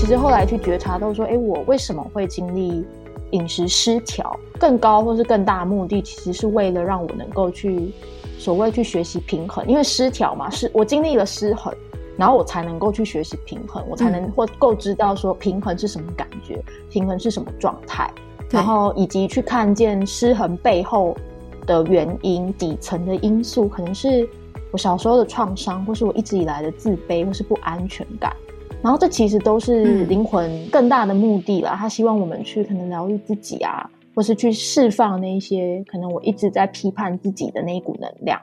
其实后来去觉察到说，哎，我为什么会经历饮食失调？更高或是更大的目的，其实是为了让我能够去所谓去学习平衡，因为失调嘛，是我经历了失衡，然后我才能够去学习平衡，我才能或够知道说平衡是什么感觉，平衡是什么状态，然后以及去看见失衡背后的原因、底层的因素，可能是我小时候的创伤，或是我一直以来的自卑，或是不安全感。然后这其实都是灵魂更大的目的啦。他希望我们去可能疗愈自己啊，或是去释放那一些可能我一直在批判自己的那一股能量。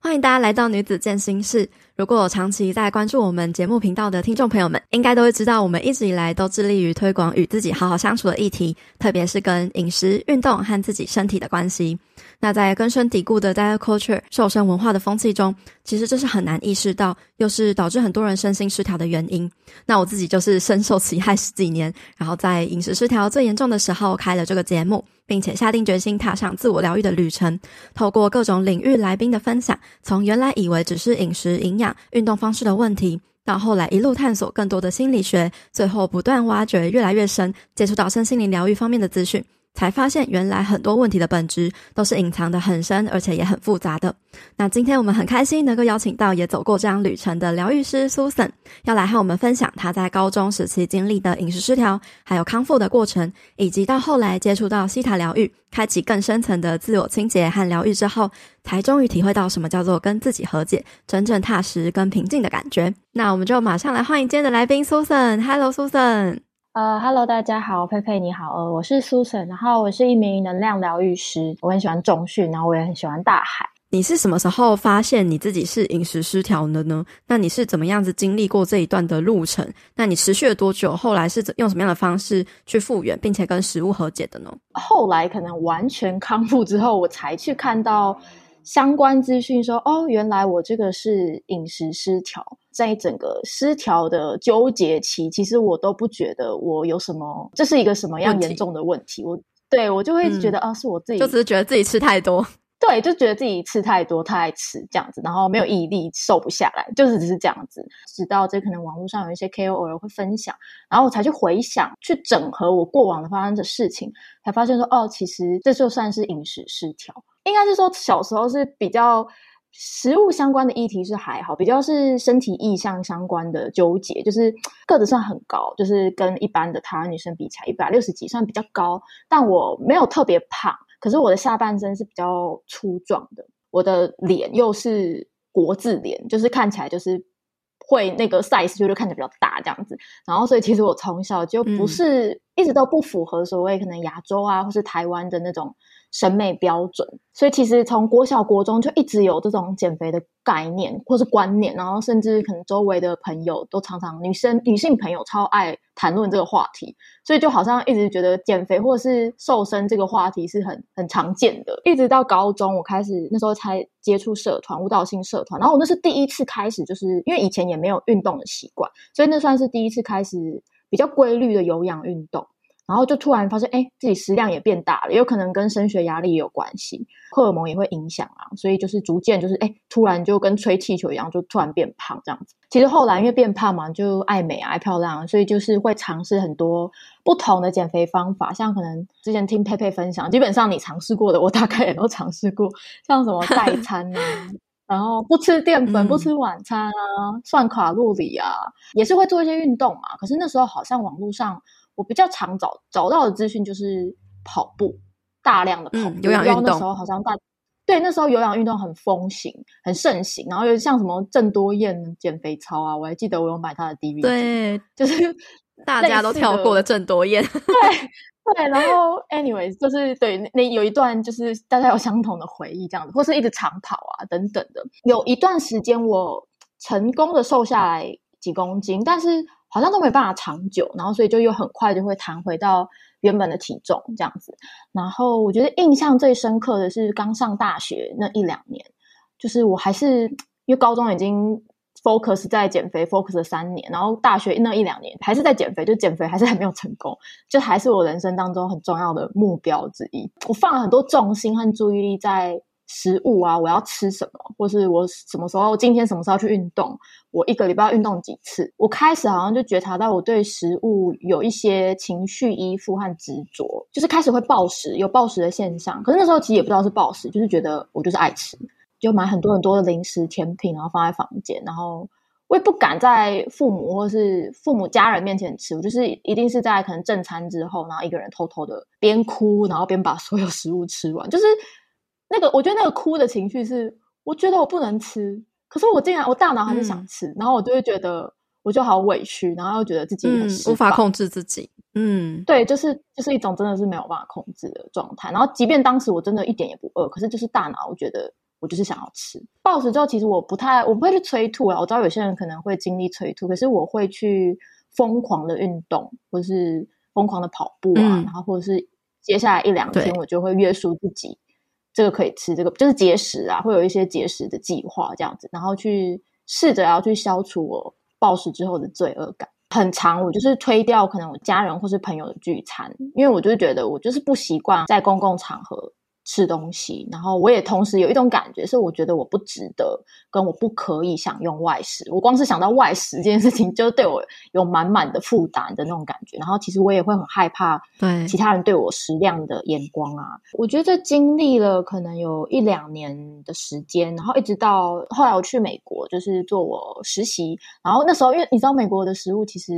欢迎大家来到女子健心室。如果长期在关注我们节目频道的听众朋友们，应该都会知道，我们一直以来都致力于推广与自己好好相处的议题，特别是跟饮食、运动和自己身体的关系。那在根深蒂固的 diet culture 瘦身文化的风气中，其实这是很难意识到，又是导致很多人身心失调的原因。那我自己就是深受其害十几年，然后在饮食失调最严重的时候开了这个节目，并且下定决心踏上自我疗愈的旅程。透过各种领域来宾的分享，从原来以为只是饮食、营养、运动方式的问题，到后来一路探索更多的心理学，最后不断挖掘越来越深，接触到身心灵疗愈方面的资讯。才发现，原来很多问题的本质都是隐藏得很深，而且也很复杂的。那今天我们很开心能够邀请到也走过这样旅程的疗愈师 Susan，要来和我们分享她在高中时期经历的饮食失调，还有康复的过程，以及到后来接触到西塔疗愈，开启更深层的自我清洁和疗愈之后，才终于体会到什么叫做跟自己和解，真正踏实跟平静的感觉。那我们就马上来欢迎今天的来宾 Susan。Hello，Susan。呃哈喽，Hello, 大家好，佩佩你好，呃，我是 Susan，然后我是一名能量疗愈师，我很喜欢重训，然后我也很喜欢大海。你是什么时候发现你自己是饮食失调的呢？那你是怎么样子经历过这一段的路程？那你持续了多久？后来是用什么样的方式去复原，并且跟食物和解的呢？后来可能完全康复之后，我才去看到相关资讯说，说哦，原来我这个是饮食失调。在整个失调的纠结期，其实我都不觉得我有什么，这是一个什么样严重的问题。问题我对我就会觉得、嗯、啊，是我自己，就只是觉得自己吃太多，对，就觉得自己吃太多，太爱吃这样子，然后没有毅力，瘦不下来，就是只是这样子。直到这可能网络上有一些 KOL 会分享，然后我才去回想，去整合我过往的发生的事情，才发现说，哦，其实这就算是饮食失调，应该是说小时候是比较。食物相关的议题是还好，比较是身体意向相关的纠结，就是 个子算很高，就是跟一般的台湾女生比起来，一百六十几算比较高，但我没有特别胖，可是我的下半身是比较粗壮的，我的脸又是国字脸，就是看起来就是会那个 size 就是看起来比较大这样子，然后所以其实我从小就不是、嗯、一直都不符合所谓可能亚洲啊或是台湾的那种。审美标准，所以其实从国小国中就一直有这种减肥的概念或是观念，然后甚至可能周围的朋友都常常女生女性朋友超爱谈论这个话题，所以就好像一直觉得减肥或是瘦身这个话题是很很常见的。一直到高中，我开始那时候才接触社团舞蹈性社团，然后我那是第一次开始，就是因为以前也没有运动的习惯，所以那算是第一次开始比较规律的有氧运动。然后就突然发现，哎，自己食量也变大了，有可能跟升学压力也有关系，荷尔蒙也会影响啊，所以就是逐渐就是，哎，突然就跟吹气球一样，就突然变胖这样子。其实后来因为变胖嘛，就爱美啊爱漂亮，所以就是会尝试很多不同的减肥方法，像可能之前听佩佩分享，基本上你尝试过的，我大概也都尝试过，像什么代 餐啊，然后不吃淀粉、不吃晚餐啊，算卡路里啊，也是会做一些运动嘛。可是那时候好像网络上。我比较常找找到的资讯就是跑步，大量的跑步。嗯、有氧运动那时候好像大对那时候有氧运动很风行，很盛行。然后又像什么郑多燕减肥操啊，我还记得我有买他的 DVD，对，就是大家都跳过的郑多燕。对对，然后 anyways 就是对那，那有一段就是大家有相同的回忆这样子，或是一直长跑啊等等的。有一段时间我成功的瘦下来几公斤，但是。好像都没办法长久，然后所以就又很快就会弹回到原本的体重这样子。然后我觉得印象最深刻的是刚上大学那一两年，就是我还是因为高中已经 focus 在减肥 focus 了三年，然后大学那一两年还是在减肥，就减肥还是还没有成功，就还是我人生当中很重要的目标之一。我放了很多重心和注意力在食物啊，我要吃什么，或是我什么时候今天什么时候去运动，我一个礼拜要运动几次。我开始好像就觉察到我对食物有一些情绪依附和执着，就是开始会暴食，有暴食的现象。可是那时候其实也不知道是暴食，就是觉得我就是爱吃，就买很多很多的零食甜品，然后放在房间，然后。我也不敢在父母或是父母家人面前吃，我就是一定是在可能正餐之后，然后一个人偷偷的边哭，然后边把所有食物吃完。就是那个，我觉得那个哭的情绪是，我觉得我不能吃，可是我竟然我大脑还是想吃，嗯、然后我就会觉得我就好委屈，然后又觉得自己很、嗯、无法控制自己。嗯，对，就是就是一种真的是没有办法控制的状态。然后即便当时我真的一点也不饿，可是就是大脑我觉得。我就是想要吃暴食之后，其实我不太，我不会去催吐啊。我知道有些人可能会经历催吐，可是我会去疯狂的运动，或是疯狂的跑步啊，嗯、然后或者是接下来一两天，我就会约束自己，这个可以吃，这个就是节食啊，会有一些节食的计划这样子，然后去试着要去消除我暴食之后的罪恶感。很长，我就是推掉可能我家人或是朋友的聚餐，因为我就是觉得我就是不习惯在公共场合吃东西，然后我也同时有一种感觉，是我觉得我不值得，跟我不可以享用外食。我光是想到外食这件事情，就对我有满满的负担的那种感觉。然后其实我也会很害怕，对其他人对我食量的眼光啊。我觉得经历了可能有一两年的时间，然后一直到后来我去美国，就是做我实习。然后那时候，因为你知道美国的食物其实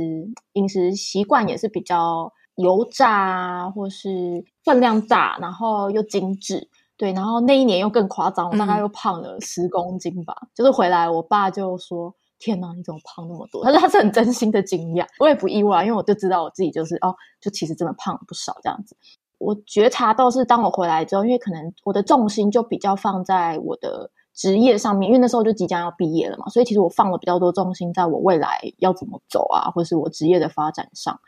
饮食习惯也是比较。油炸啊，或是分量大，然后又精致，对，然后那一年又更夸张，我大概又胖了十公斤吧。嗯、就是回来，我爸就说：“天哪，你怎么胖那么多？”他 说他是很真心的惊讶，我也不意外，因为我就知道我自己就是哦，就其实真的胖了不少这样子。我觉察到是当我回来之后，因为可能我的重心就比较放在我的职业上面，因为那时候就即将要毕业了嘛，所以其实我放了比较多重心在我未来要怎么走啊，或是我职业的发展上。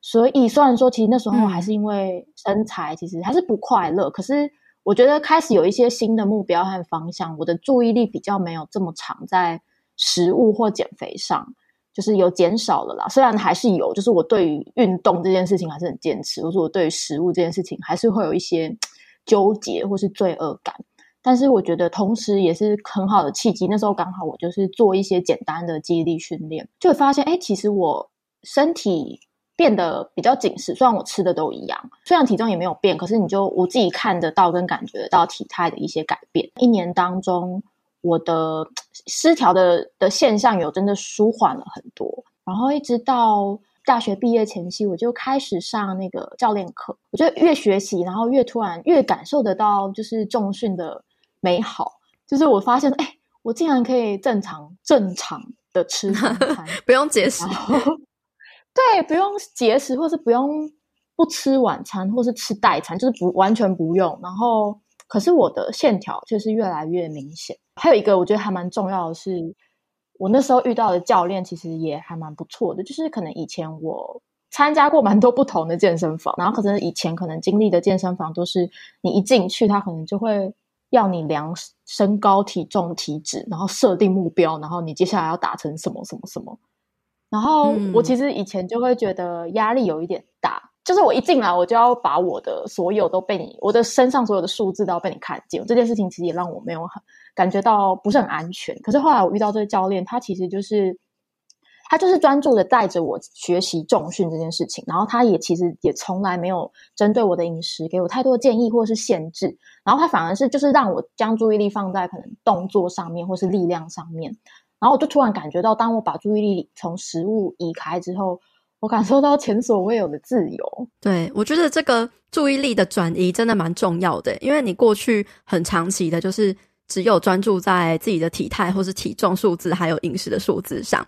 所以虽然说，其实那时候还是因为身材，其实还是不快乐。嗯、可是我觉得开始有一些新的目标和方向，我的注意力比较没有这么长在食物或减肥上，就是有减少了啦。虽然还是有，就是我对于运动这件事情还是很坚持，或者我对于食物这件事情还是会有一些 纠结或是罪恶感。但是我觉得同时也是很好的契机。那时候刚好我就是做一些简单的肌力训练，就会发现，哎，其实我身体。变得比较紧实，虽然我吃的都一样，虽然体重也没有变，可是你就我自己看得到跟感觉得到体态的一些改变。一年当中，我的失调的的现象有真的舒缓了很多。然后一直到大学毕业前夕，我就开始上那个教练课。我觉得越学习，然后越突然越感受得到，就是重训的美好。就是我发现，哎，我竟然可以正常正常的吃 餐，不用节食。对，不用节食，或是不用不吃晚餐，或是吃代餐，就是不完全不用。然后，可是我的线条却是越来越明显。还有一个我觉得还蛮重要的是，我那时候遇到的教练其实也还蛮不错的。就是可能以前我参加过蛮多不同的健身房，然后可能以前可能经历的健身房都是你一进去，他可能就会要你量身高、体重、体脂，然后设定目标，然后你接下来要达成什么什么什么。然后我其实以前就会觉得压力有一点大，嗯、就是我一进来我就要把我的所有都被你，我的身上所有的数字都要被你看见。这件事情其实也让我没有很感觉到不是很安全。可是后来我遇到这个教练，他其实就是他就是专注的带着我学习重训这件事情，然后他也其实也从来没有针对我的饮食给我太多的建议或是限制，然后他反而是就是让我将注意力放在可能动作上面或是力量上面。然后我就突然感觉到，当我把注意力从食物移开之后，我感受到前所未有的自由。对，我觉得这个注意力的转移真的蛮重要的，因为你过去很长期的，就是只有专注在自己的体态或是体重数字，还有饮食的数字上，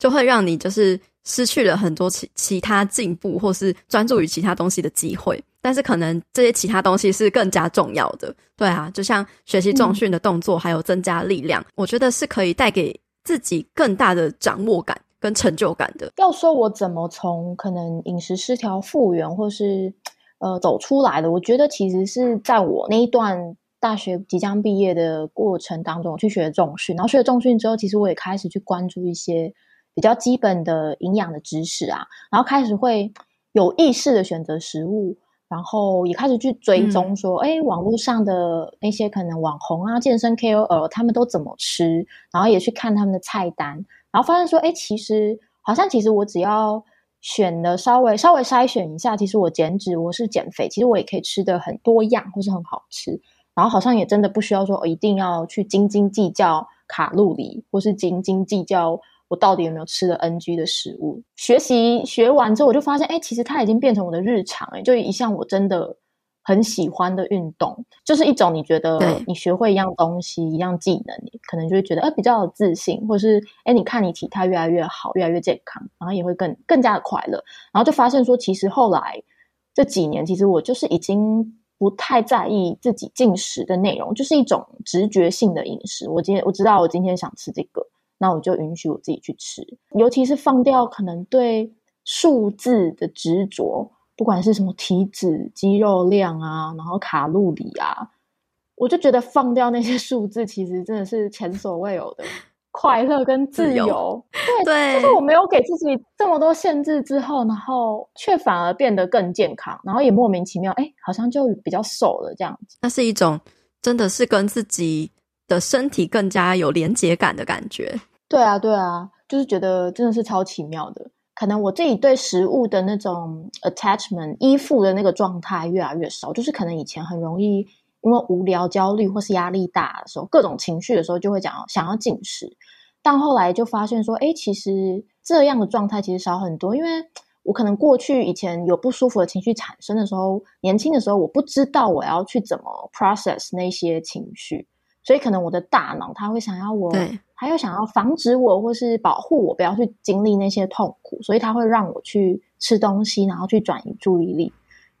就会让你就是失去了很多其其他进步或是专注于其他东西的机会。但是可能这些其他东西是更加重要的。对啊，就像学习重训的动作，还有增加力量，嗯、我觉得是可以带给。自己更大的掌握感跟成就感的。要说我怎么从可能饮食失调复原，或是呃走出来的，我觉得其实是在我那一段大学即将毕业的过程当中，去学重训，然后学了重训之后，其实我也开始去关注一些比较基本的营养的知识啊，然后开始会有意识的选择食物。然后也开始去追踪说，哎、嗯，网络上的那些可能网红啊、健身 KOL 他们都怎么吃，然后也去看他们的菜单，然后发现说，哎，其实好像其实我只要选的稍微稍微筛选一下，其实我减脂，我是减肥，其实我也可以吃的很多样，或是很好吃。然后好像也真的不需要说，一定要去斤斤计较卡路里，或是斤斤计较我到底有没有吃了 NG 的食物。学习学完之后，我就发现，哎，其实它已经变成我的日常，哎，就一项我真的很喜欢的运动，就是一种你觉得你学会一样东西、一样技能，你可能就会觉得，哎，比较有自信，或是，哎，你看你体态越来越好，越来越健康，然后也会更更加的快乐。然后就发现说，其实后来这几年，其实我就是已经。不太在意自己进食的内容，就是一种直觉性的饮食。我今天我知道我今天想吃这个，那我就允许我自己去吃。尤其是放掉可能对数字的执着，不管是什么体脂、肌肉量啊，然后卡路里啊，我就觉得放掉那些数字，其实真的是前所未有的。快乐跟自由，自 由对，对，就是我没有给自己这么多限制之后，然后却反而变得更健康，然后也莫名其妙，哎，好像就比较瘦了这样子。那是一种真的是跟自己的身体更加有连结感的感觉。对啊，对啊，就是觉得真的是超奇妙的。可能我自己对食物的那种 attachment 依附的那个状态越来越少，就是可能以前很容易。因为无聊、焦虑或是压力大的时候，各种情绪的时候，就会讲想要进食。但后来就发现说，哎，其实这样的状态其实少很多。因为我可能过去以前有不舒服的情绪产生的时候，年轻的时候我不知道我要去怎么 process 那些情绪，所以可能我的大脑它会想要我，还有想要防止我或是保护我不要去经历那些痛苦，所以他会让我去吃东西，然后去转移注意力。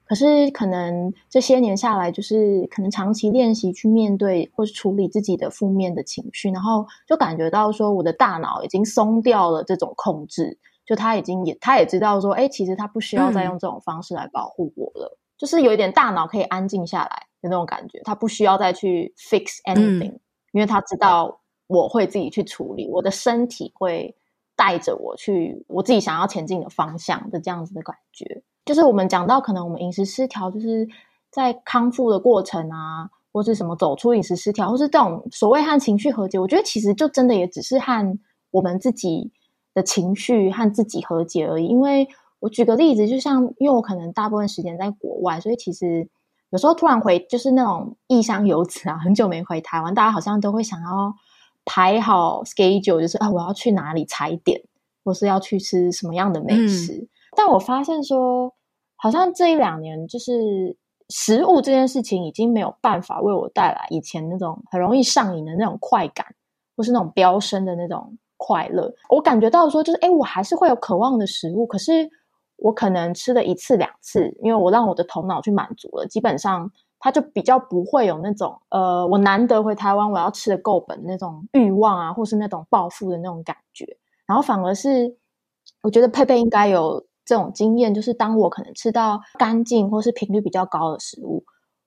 可是，可能这些年下来，就是可能长期练习去面对或是处理自己的负面的情绪，然后就感觉到说，我的大脑已经松掉了这种控制，就他已经也他也知道说，哎，其实他不需要再用这种方式来保护我了，嗯、就是有一点大脑可以安静下来的那种感觉，他不需要再去 fix anything，、嗯、因为他知道我会自己去处理，我的身体会带着我去我自己想要前进的方向的这样子的感觉。就是我们讲到，可能我们饮食失调，就是在康复的过程啊，或是什么走出饮食失调，或是这种所谓和情绪和解，我觉得其实就真的也只是和我们自己的情绪和自己和解而已。因为我举个例子，就像因为我可能大部分时间在国外，所以其实有时候突然回，就是那种异乡游子啊，很久没回台湾，大家好像都会想要排好 schedule，就是啊，我要去哪里踩点，或是要去吃什么样的美食。嗯但我发现说，好像这一两年，就是食物这件事情已经没有办法为我带来以前那种很容易上瘾的那种快感，或是那种飙升的那种快乐。我感觉到说，就是诶，我还是会有渴望的食物，可是我可能吃了一次两次，因为我让我的头脑去满足了，基本上他就比较不会有那种呃，我难得回台湾，我要吃的够本那种欲望啊，或是那种暴富的那种感觉。然后反而是，我觉得佩佩应该有。这种经验就是，当我可能吃到干净或是频率比较高的食物，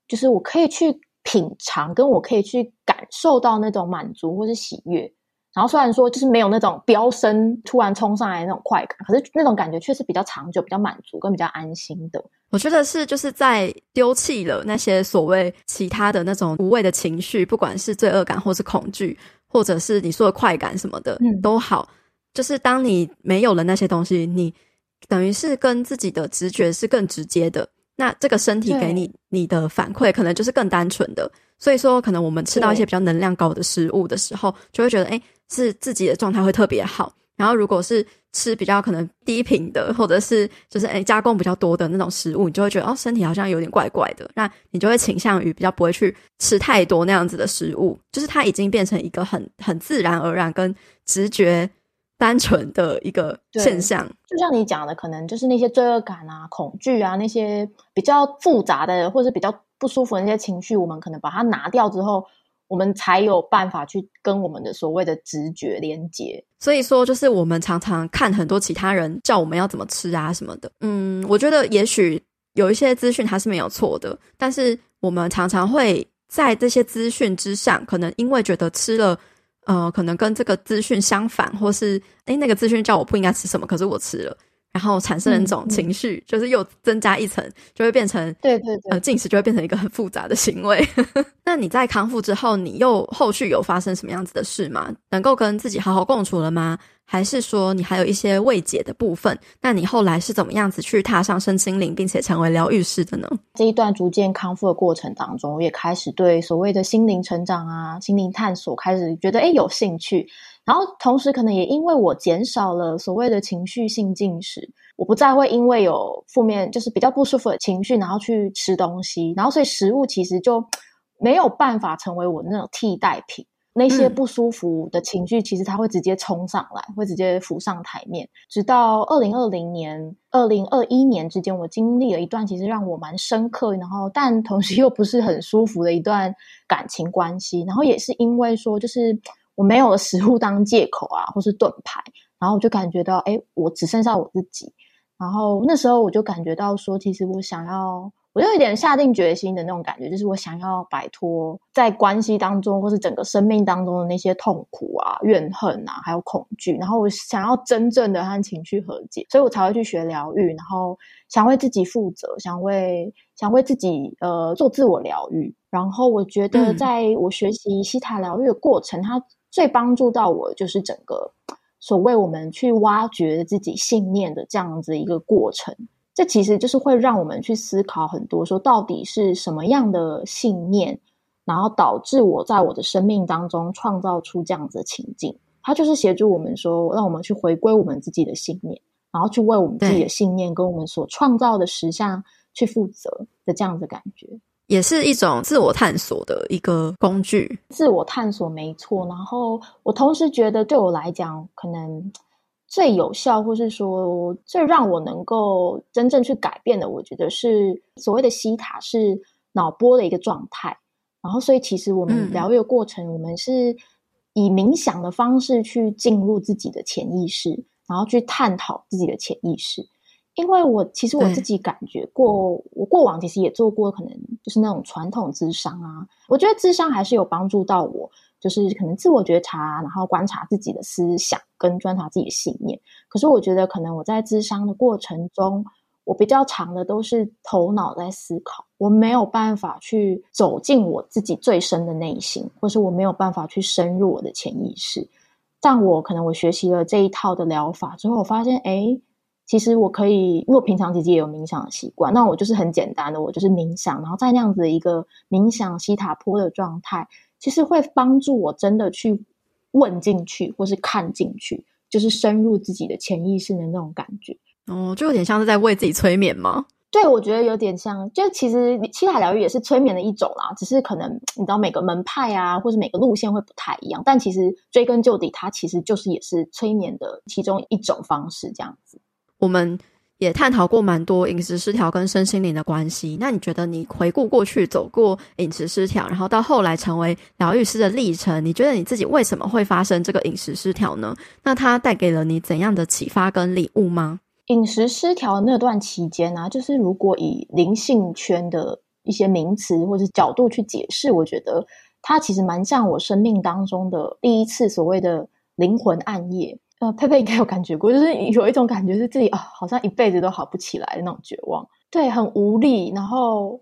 就是我可以去品尝，跟我可以去感受到那种满足或是喜悦。然后虽然说就是没有那种飙升突然冲上来那种快感，可是那种感觉却是比较长久、比较满足跟比较安心的。我觉得是就是在丢弃了那些所谓其他的那种无谓的情绪，不管是罪恶感或是恐惧，或者是你说的快感什么的，嗯，都好。就是当你没有了那些东西，你。等于是跟自己的直觉是更直接的，那这个身体给你你的反馈可能就是更单纯的。所以说，可能我们吃到一些比较能量高的食物的时候，就会觉得，诶，是自己的状态会特别好。然后，如果是吃比较可能低频的，或者是就是诶加工比较多的那种食物，你就会觉得哦，身体好像有点怪怪的。那你就会倾向于比较不会去吃太多那样子的食物，就是它已经变成一个很很自然而然跟直觉。单纯的一个现象，就像你讲的，可能就是那些罪恶感啊、恐惧啊，那些比较复杂的或者是比较不舒服的那些情绪，我们可能把它拿掉之后，我们才有办法去跟我们的所谓的直觉连接。所以说，就是我们常常看很多其他人叫我们要怎么吃啊什么的，嗯，我觉得也许有一些资讯它是没有错的，但是我们常常会在这些资讯之上，可能因为觉得吃了。呃，可能跟这个资讯相反，或是诶那个资讯叫我不应该吃什么，可是我吃了，然后产生了一种情绪，嗯嗯、就是又增加一层，就会变成对对对，呃，进食就会变成一个很复杂的行为。那你在康复之后，你又后续有发生什么样子的事吗？能够跟自己好好共处了吗？还是说你还有一些未解的部分？那你后来是怎么样子去踏上身心灵，并且成为疗愈师的呢？这一段逐渐康复的过程当中，我也开始对所谓的心灵成长啊、心灵探索开始觉得诶有兴趣。然后同时，可能也因为我减少了所谓的情绪性进食，我不再会因为有负面，就是比较不舒服的情绪，然后去吃东西，然后所以食物其实就没有办法成为我那种替代品。那些不舒服的情绪，其实它会直接冲上来，会直接浮上台面。直到二零二零年、二零二一年之间，我经历了一段其实让我蛮深刻，然后但同时又不是很舒服的一段感情关系。然后也是因为说，就是。我没有了食物当借口啊，或是盾牌，然后我就感觉到，诶，我只剩下我自己。然后那时候我就感觉到说，其实我想要，我就有点下定决心的那种感觉，就是我想要摆脱在关系当中，或是整个生命当中的那些痛苦啊、怨恨啊，还有恐惧。然后我想要真正的和情绪和解，所以我才会去学疗愈，然后想为自己负责，想为想为自己呃做自我疗愈。然后我觉得，在我学习西塔疗愈的过程，嗯、它最帮助到我就是整个所谓我们去挖掘自己信念的这样子一个过程。这其实就是会让我们去思考很多，说到底是什么样的信念，然后导致我在我的生命当中创造出这样子的情境。它就是协助我们说，让我们去回归我们自己的信念，然后去为我们自己的信念跟我们所创造的实相去负责的这样子的感觉。也是一种自我探索的一个工具，自我探索没错。然后我同时觉得，对我来讲，可能最有效，或是说最让我能够真正去改变的，我觉得是所谓的西塔是脑波的一个状态。然后，所以其实我们疗愈的过程，嗯、我们是以冥想的方式去进入自己的潜意识，然后去探讨自己的潜意识。因为我其实我自己感觉过，我过往其实也做过，可能就是那种传统智商啊。我觉得智商还是有帮助到我，就是可能自我觉察，然后观察自己的思想，跟观察自己的信念。可是我觉得，可能我在咨商的过程中，我比较长的都是头脑在思考，我没有办法去走进我自己最深的内心，或是我没有办法去深入我的潜意识。但我可能我学习了这一套的疗法之后，我发现，诶其实我可以，因为我平常其实也有冥想的习惯，那我就是很简单的，我就是冥想，然后在那样子的一个冥想西塔波的状态，其实会帮助我真的去问进去，或是看进去，就是深入自己的潜意识的那种感觉。哦，就有点像是在为自己催眠吗？对，我觉得有点像，就其实七塔疗愈也是催眠的一种啦，只是可能你知道每个门派啊，或是每个路线会不太一样，但其实追根究底，它其实就是也是催眠的其中一种方式，这样子。我们也探讨过蛮多饮食失调跟身心灵的关系。那你觉得你回顾过去走过饮食失调，然后到后来成为疗愈师的历程，你觉得你自己为什么会发生这个饮食失调呢？那它带给了你怎样的启发跟礼物吗？饮食失调那段期间呢、啊，就是如果以灵性圈的一些名词或者角度去解释，我觉得它其实蛮像我生命当中的第一次所谓的灵魂暗夜。呃，佩佩应该有感觉过，就是有一种感觉是自己啊，好像一辈子都好不起来的那种绝望，对，很无力，然后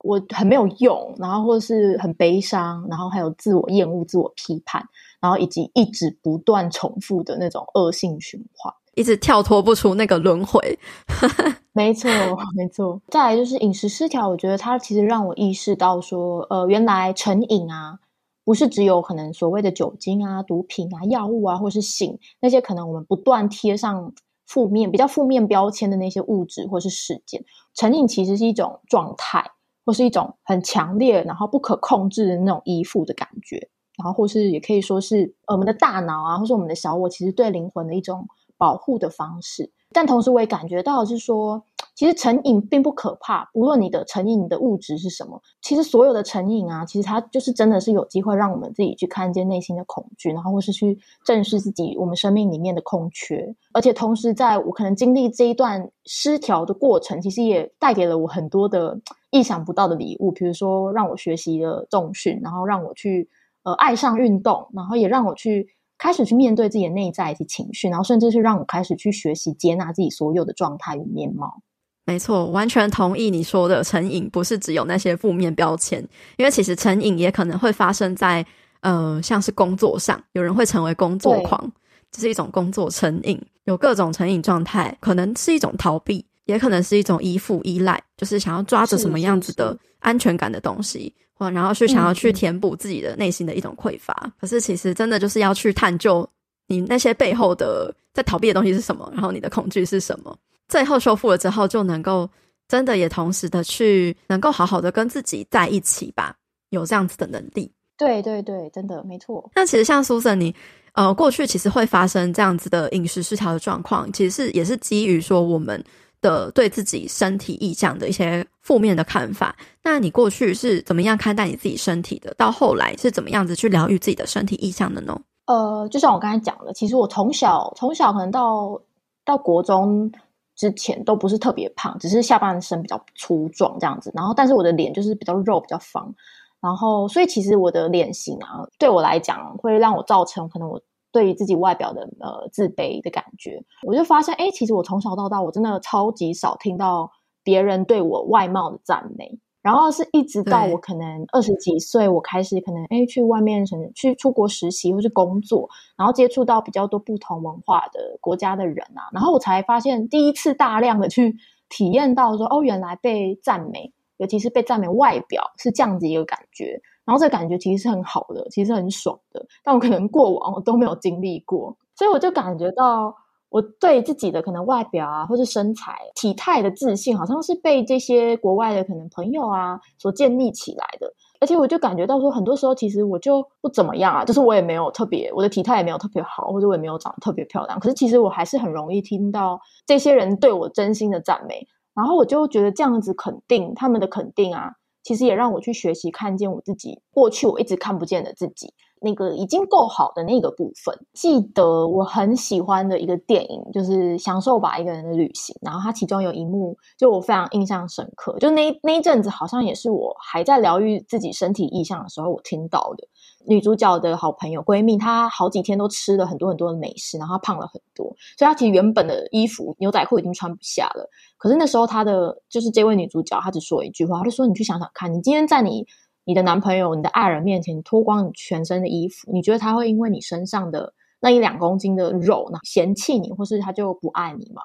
我很没有用，然后或者是很悲伤，然后还有自我厌恶、自我批判，然后以及一直不断重复的那种恶性循环，一直跳脱不出那个轮回。没错，没错。再来就是饮食失调，我觉得它其实让我意识到说，呃，原来成瘾啊。不是只有可能所谓的酒精啊、毒品啊、药物啊，或是性那些可能我们不断贴上负面、比较负面标签的那些物质或是事件，成瘾其实是一种状态，或是一种很强烈然后不可控制的那种依附的感觉，然后或是也可以说是我们的大脑啊，或是我们的小我，其实对灵魂的一种保护的方式。但同时我也感觉到是说。其实成瘾并不可怕，无论你的成瘾的物质是什么，其实所有的成瘾啊，其实它就是真的是有机会让我们自己去看见内心的恐惧，然后或是去正视自己我们生命里面的空缺。而且同时，在我可能经历这一段失调的过程，其实也带给了我很多的意想不到的礼物，比如说让我学习了重训，然后让我去呃爱上运动，然后也让我去开始去面对自己的内在以及情绪，然后甚至是让我开始去学习接纳自己所有的状态与面貌。没错，完全同意你说的成瘾不是只有那些负面标签，因为其实成瘾也可能会发生在呃，像是工作上，有人会成为工作狂，这是一种工作成瘾，有各种成瘾状态，可能是一种逃避，也可能是一种依附依赖，就是想要抓着什么样子的安全感的东西，或然后去想要去填补自己的内心的一种匮乏。嗯、可是其实真的就是要去探究你那些背后的在逃避的东西是什么，然后你的恐惧是什么。最后修复了之后，就能够真的也同时的去能够好好的跟自己在一起吧，有这样子的能力。对对对，真的没错。那其实像 Susan 你呃过去其实会发生这样子的饮食失调的状况，其实是也是基于说我们的对自己身体意象的一些负面的看法。那你过去是怎么样看待你自己身体的？到后来是怎么样子去疗愈自己的身体意象的呢？呃，就像我刚才讲的，其实我从小从小可能到到国中。之前都不是特别胖，只是下半身比较粗壮这样子。然后，但是我的脸就是比较肉、比较方。然后，所以其实我的脸型啊，对我来讲会让我造成可能我对于自己外表的呃自卑的感觉。我就发现，哎，其实我从小到大，我真的超级少听到别人对我外貌的赞美。然后是一直到我可能二十几岁，我开始可能诶去外面什么去出国实习或是工作，然后接触到比较多不同文化的国家的人啊，然后我才发现第一次大量的去 体验到说哦，原来被赞美，尤其是被赞美外表是这样子一个感觉，然后这个感觉其实是很好的，其实很爽的，但我可能过往我都没有经历过，所以我就感觉到。我对自己的可能外表啊，或是身材、体态的自信，好像是被这些国外的可能朋友啊所建立起来的。而且我就感觉到说，很多时候其实我就不怎么样啊，就是我也没有特别，我的体态也没有特别好，或者我也没有长得特别漂亮。可是其实我还是很容易听到这些人对我真心的赞美，然后我就觉得这样子肯定他们的肯定啊，其实也让我去学习看见我自己过去我一直看不见的自己。那个已经够好的那个部分，记得我很喜欢的一个电影，就是《享受吧，一个人的旅行》。然后它其中有一幕，就我非常印象深刻。就那那一阵子，好像也是我还在疗愈自己身体意象的时候，我听到的。女主角的好朋友闺蜜，她好几天都吃了很多很多的美食，然后她胖了很多，所以她其实原本的衣服牛仔裤已经穿不下了。可是那时候，她的就是这位女主角，她只说一句话，她就说：“你去想想看，你今天在你。”你的男朋友、你的爱人面前脱光你全身的衣服，你觉得他会因为你身上的那一两公斤的肉呢嫌弃你，或是他就不爱你吗？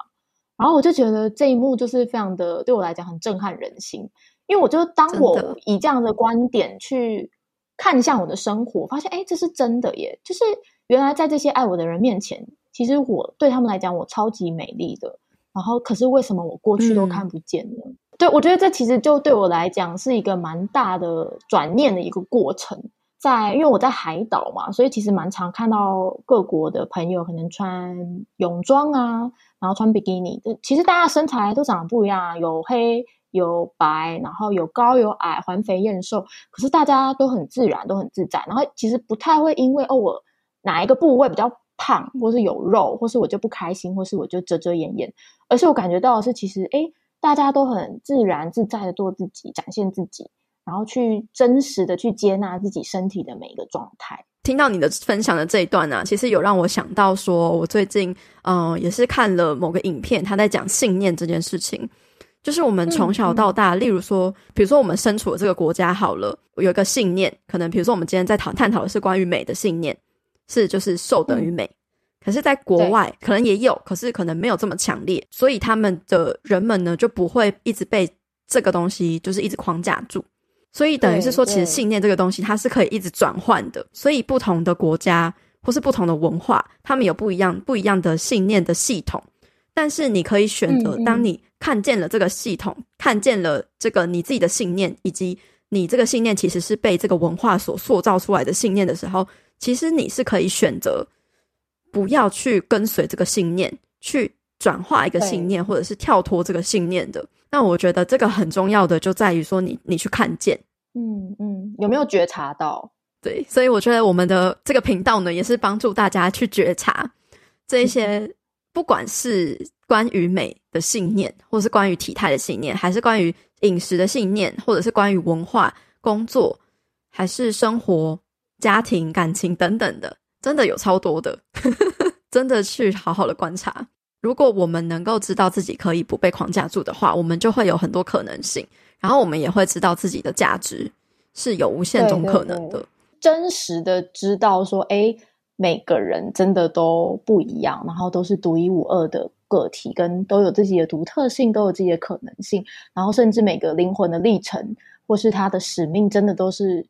然后我就觉得这一幕就是非常的对我来讲很震撼人心，因为我就当我以这样的观点去看向我的生活，发现哎，这是真的耶！就是原来在这些爱我的人面前，其实我对他们来讲我超级美丽的，然后可是为什么我过去都看不见呢？嗯对，我觉得这其实就对我来讲是一个蛮大的转念的一个过程。在因为我在海岛嘛，所以其实蛮常看到各国的朋友可能穿泳装啊，然后穿比基尼。其实大家身材都长得不一样，有黑有白，然后有高有矮，环肥燕瘦。可是大家都很自然，都很自在。然后其实不太会因为哦，我哪一个部位比较胖，或是有肉，或是我就不开心，或是我就遮遮掩掩。而是我感觉到的是，其实诶大家都很自然自在的做自己，展现自己，然后去真实的去接纳自己身体的每一个状态。听到你的分享的这一段呢、啊，其实有让我想到说，我最近嗯、呃、也是看了某个影片，他在讲信念这件事情。就是我们从小到大，嗯嗯、例如说，比如说我们身处的这个国家好了，有一个信念，可能比如说我们今天在讨探讨的是关于美的信念，是就是瘦等于美。嗯可是，在国外可能也有，可是可能没有这么强烈，所以他们的人们呢，就不会一直被这个东西就是一直框架住。所以等于是说，其实信念这个东西它是可以一直转换的。所以不同的国家或是不同的文化，他们有不一样不一样的信念的系统。但是你可以选择，当你看见了这个系统，看见了这个你自己的信念，以及你这个信念其实是被这个文化所塑造出来的信念的时候，其实你是可以选择。不要去跟随这个信念，去转化一个信念，或者是跳脱这个信念的。那我觉得这个很重要的就在于说你，你你去看见，嗯嗯，有没有觉察到？对，所以我觉得我们的这个频道呢，也是帮助大家去觉察这一些，不管是关于美的信念，或是关于体态的信念，还是关于饮食的信念，或者是关于文化、工作，还是生活、家庭、感情等等的。真的有超多的，真的去好好的观察。如果我们能够知道自己可以不被框架住的话，我们就会有很多可能性，然后我们也会知道自己的价值是有无限种可能的。对对对，真实的知道说，哎，每个人真的都不一样，然后都是独一无二的个体，跟都有自己的独特性，都有自己的可能性，然后甚至每个灵魂的历程或是他的使命，真的都是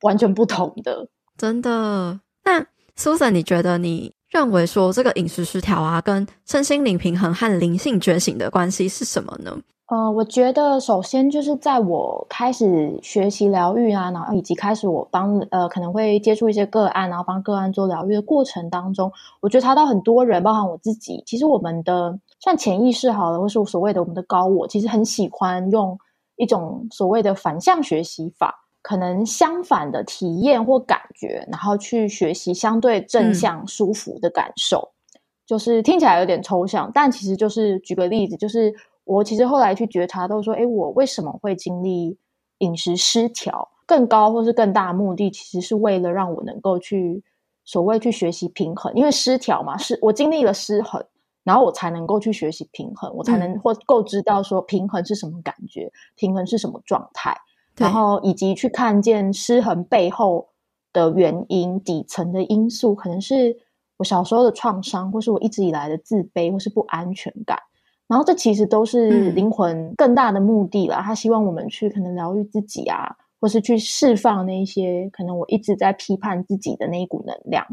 完全不同的，真的。那 Susan，你觉得你认为说这个饮食失调啊，跟身心灵平衡和灵性觉醒的关系是什么呢？呃，我觉得首先就是在我开始学习疗愈啊，然后以及开始我帮呃可能会接触一些个案，然后帮个案做疗愈的过程当中，我觉察到很多人，包含我自己，其实我们的像潜意识好了，或是所谓的我们的高我，其实很喜欢用一种所谓的反向学习法。可能相反的体验或感觉，然后去学习相对正向、舒服的感受，嗯、就是听起来有点抽象，但其实就是举个例子，就是我其实后来去觉察到说，诶，我为什么会经历饮食失调？更高或是更大的目的，其实是为了让我能够去所谓去学习平衡，因为失调嘛，是我经历了失衡，然后我才能够去学习平衡，我才能或够知道说平衡是什么感觉，平衡是什么状态。然后以及去看见失衡背后的原因、底层的因素，可能是我小时候的创伤，或是我一直以来的自卑，或是不安全感。然后这其实都是灵魂更大的目的啦。他希望我们去可能疗愈自己啊，或是去释放那一些可能我一直在批判自己的那一股能量。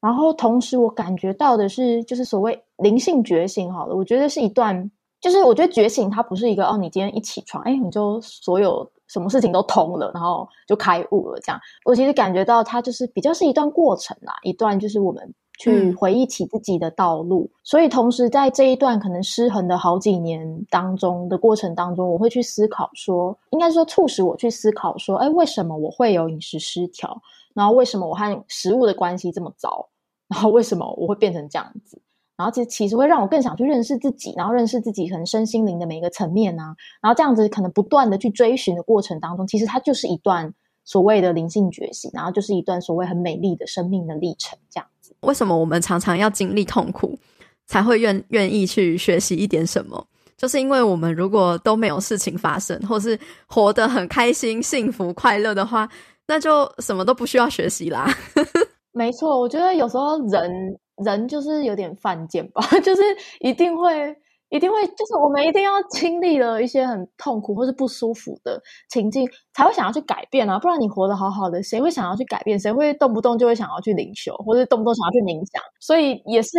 然后同时，我感觉到的是，就是所谓灵性觉醒。好了，我觉得是一段，就是我觉得觉醒它不是一个哦，你今天一起床，哎，你就所有。什么事情都通了，然后就开悟了。这样，我其实感觉到它就是比较是一段过程啦，一段就是我们去回忆起自己的道路。嗯。所以，同时在这一段可能失衡的好几年当中的过程当中，我会去思考说，应该说促使我去思考说，哎，为什么我会有饮食失调？然后为什么我和食物的关系这么糟？然后为什么我会变成这样子？然后其实其实会让我更想去认识自己，然后认识自己可能身心灵的每一个层面啊，然后这样子可能不断的去追寻的过程当中，其实它就是一段所谓的灵性觉醒，然后就是一段所谓很美丽的生命的历程。这样子，为什么我们常常要经历痛苦，才会愿愿意去学习一点什么？就是因为我们如果都没有事情发生，或是活得很开心、幸福、快乐的话，那就什么都不需要学习啦。没错，我觉得有时候人。人就是有点犯贱吧，就是一定会，一定会，就是我们一定要经历了一些很痛苦或是不舒服的情境，才会想要去改变啊！不然你活得好好的，谁会想要去改变？谁会动不动就会想要去灵修，或者动不动想要去冥想？所以也是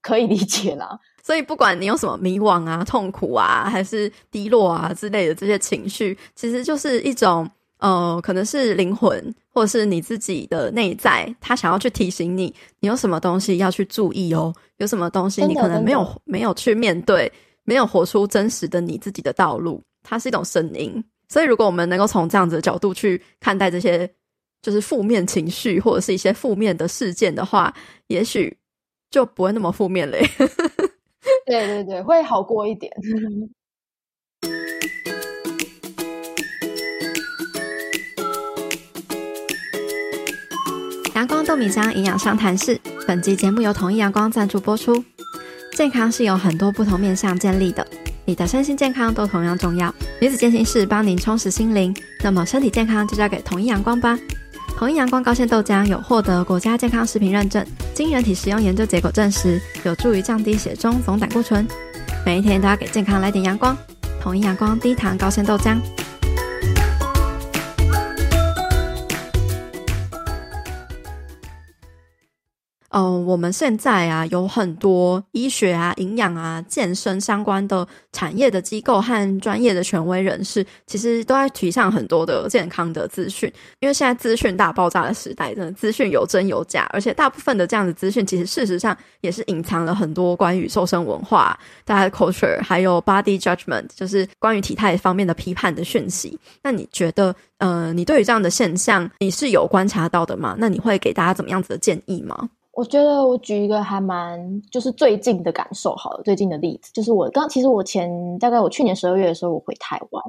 可以理解啦。所以不管你有什么迷惘啊、痛苦啊，还是低落啊之类的这些情绪，其实就是一种。呃，可能是灵魂，或者是你自己的内在，他想要去提醒你，你有什么东西要去注意哦，有什么东西你可能没有没有去面对，没有活出真实的你自己的道路，它是一种声音。所以，如果我们能够从这样子的角度去看待这些，就是负面情绪或者是一些负面的事件的话，也许就不会那么负面嘞。对对对，会好过一点。阳光豆米浆营养商谈室，本集节目由统一阳光赞助播出。健康是由很多不同面向建立的，你的身心健康都同样重要。女子健心室帮您充实心灵，那么身体健康就交给统一阳光吧。统一阳光高纤豆浆有获得国家健康食品认证，经人体食用研究结果证实，有助于降低血中总胆固醇。每一天都要给健康来点阳光，统一阳光低糖高纤豆浆。嗯、呃，我们现在啊，有很多医学啊、营养啊、健身相关的产业的机构和专业的权威人士，其实都在提倡很多的健康的资讯。因为现在资讯大爆炸的时代，真的资讯有真有假，而且大部分的这样的资讯，其实事实上也是隐藏了很多关于瘦身文化、大家的 culture，还有 body judgment，就是关于体态方面的批判的讯息。那你觉得，呃，你对于这样的现象，你是有观察到的吗？那你会给大家怎么样子的建议吗？我觉得我举一个还蛮就是最近的感受好了，最近的例子就是我刚其实我前大概我去年十二月的时候我回台湾，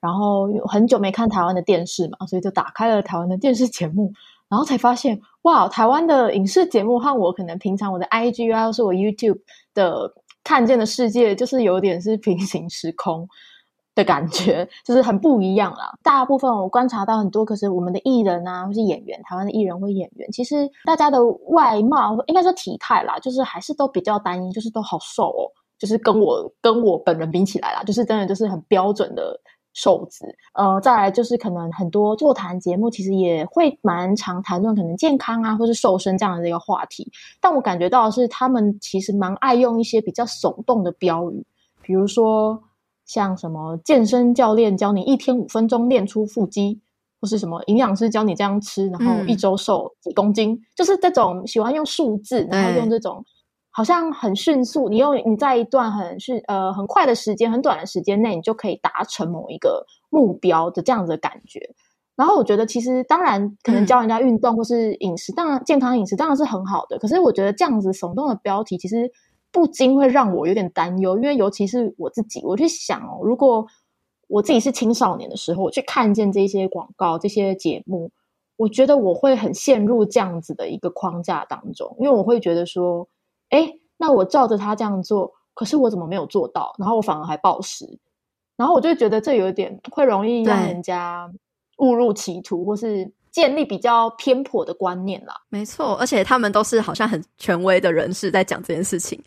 然后很久没看台湾的电视嘛，所以就打开了台湾的电视节目，然后才发现，哇，台湾的影视节目和我可能平常我的 IG 啊，或是我 YouTube 的看见的世界，就是有点是平行时空的感觉，就是很不一样啦。大部分我观察到很多，可是我们的艺人啊，或是演员，台湾的艺人或演员，其实大家的外貌，应该说体态啦，就是还是都比较单一，就是都好瘦哦，就是跟我跟我本人比起来啦，就是真的就是很标准的。瘦子，呃，再来就是可能很多座谈节目其实也会蛮常谈论可能健康啊，或是瘦身这样的一个话题。但我感觉到是，他们其实蛮爱用一些比较耸动的标语，比如说像什么健身教练教你一天五分钟练出腹肌，或是什么营养师教你这样吃，然后一周瘦几公斤，嗯、就是这种喜欢用数字，然后用这种。好像很迅速，你用你在一段很迅呃很快的时间，很短的时间内，你就可以达成某一个目标的这样子的感觉。然后我觉得，其实当然可能教人家运动或是饮食，嗯、当然健康饮食当然是很好的。可是我觉得这样子耸动的标题，其实不禁会让我有点担忧，因为尤其是我自己，我去想哦，如果我自己是青少年的时候，我去看见这些广告、这些节目，我觉得我会很陷入这样子的一个框架当中，因为我会觉得说。哎，那我照着他这样做，可是我怎么没有做到？然后我反而还暴食，然后我就觉得这有点会容易让人家误入歧途，或是建立比较偏颇的观念啦。没错，而且他们都是好像很权威的人士在讲这件事情，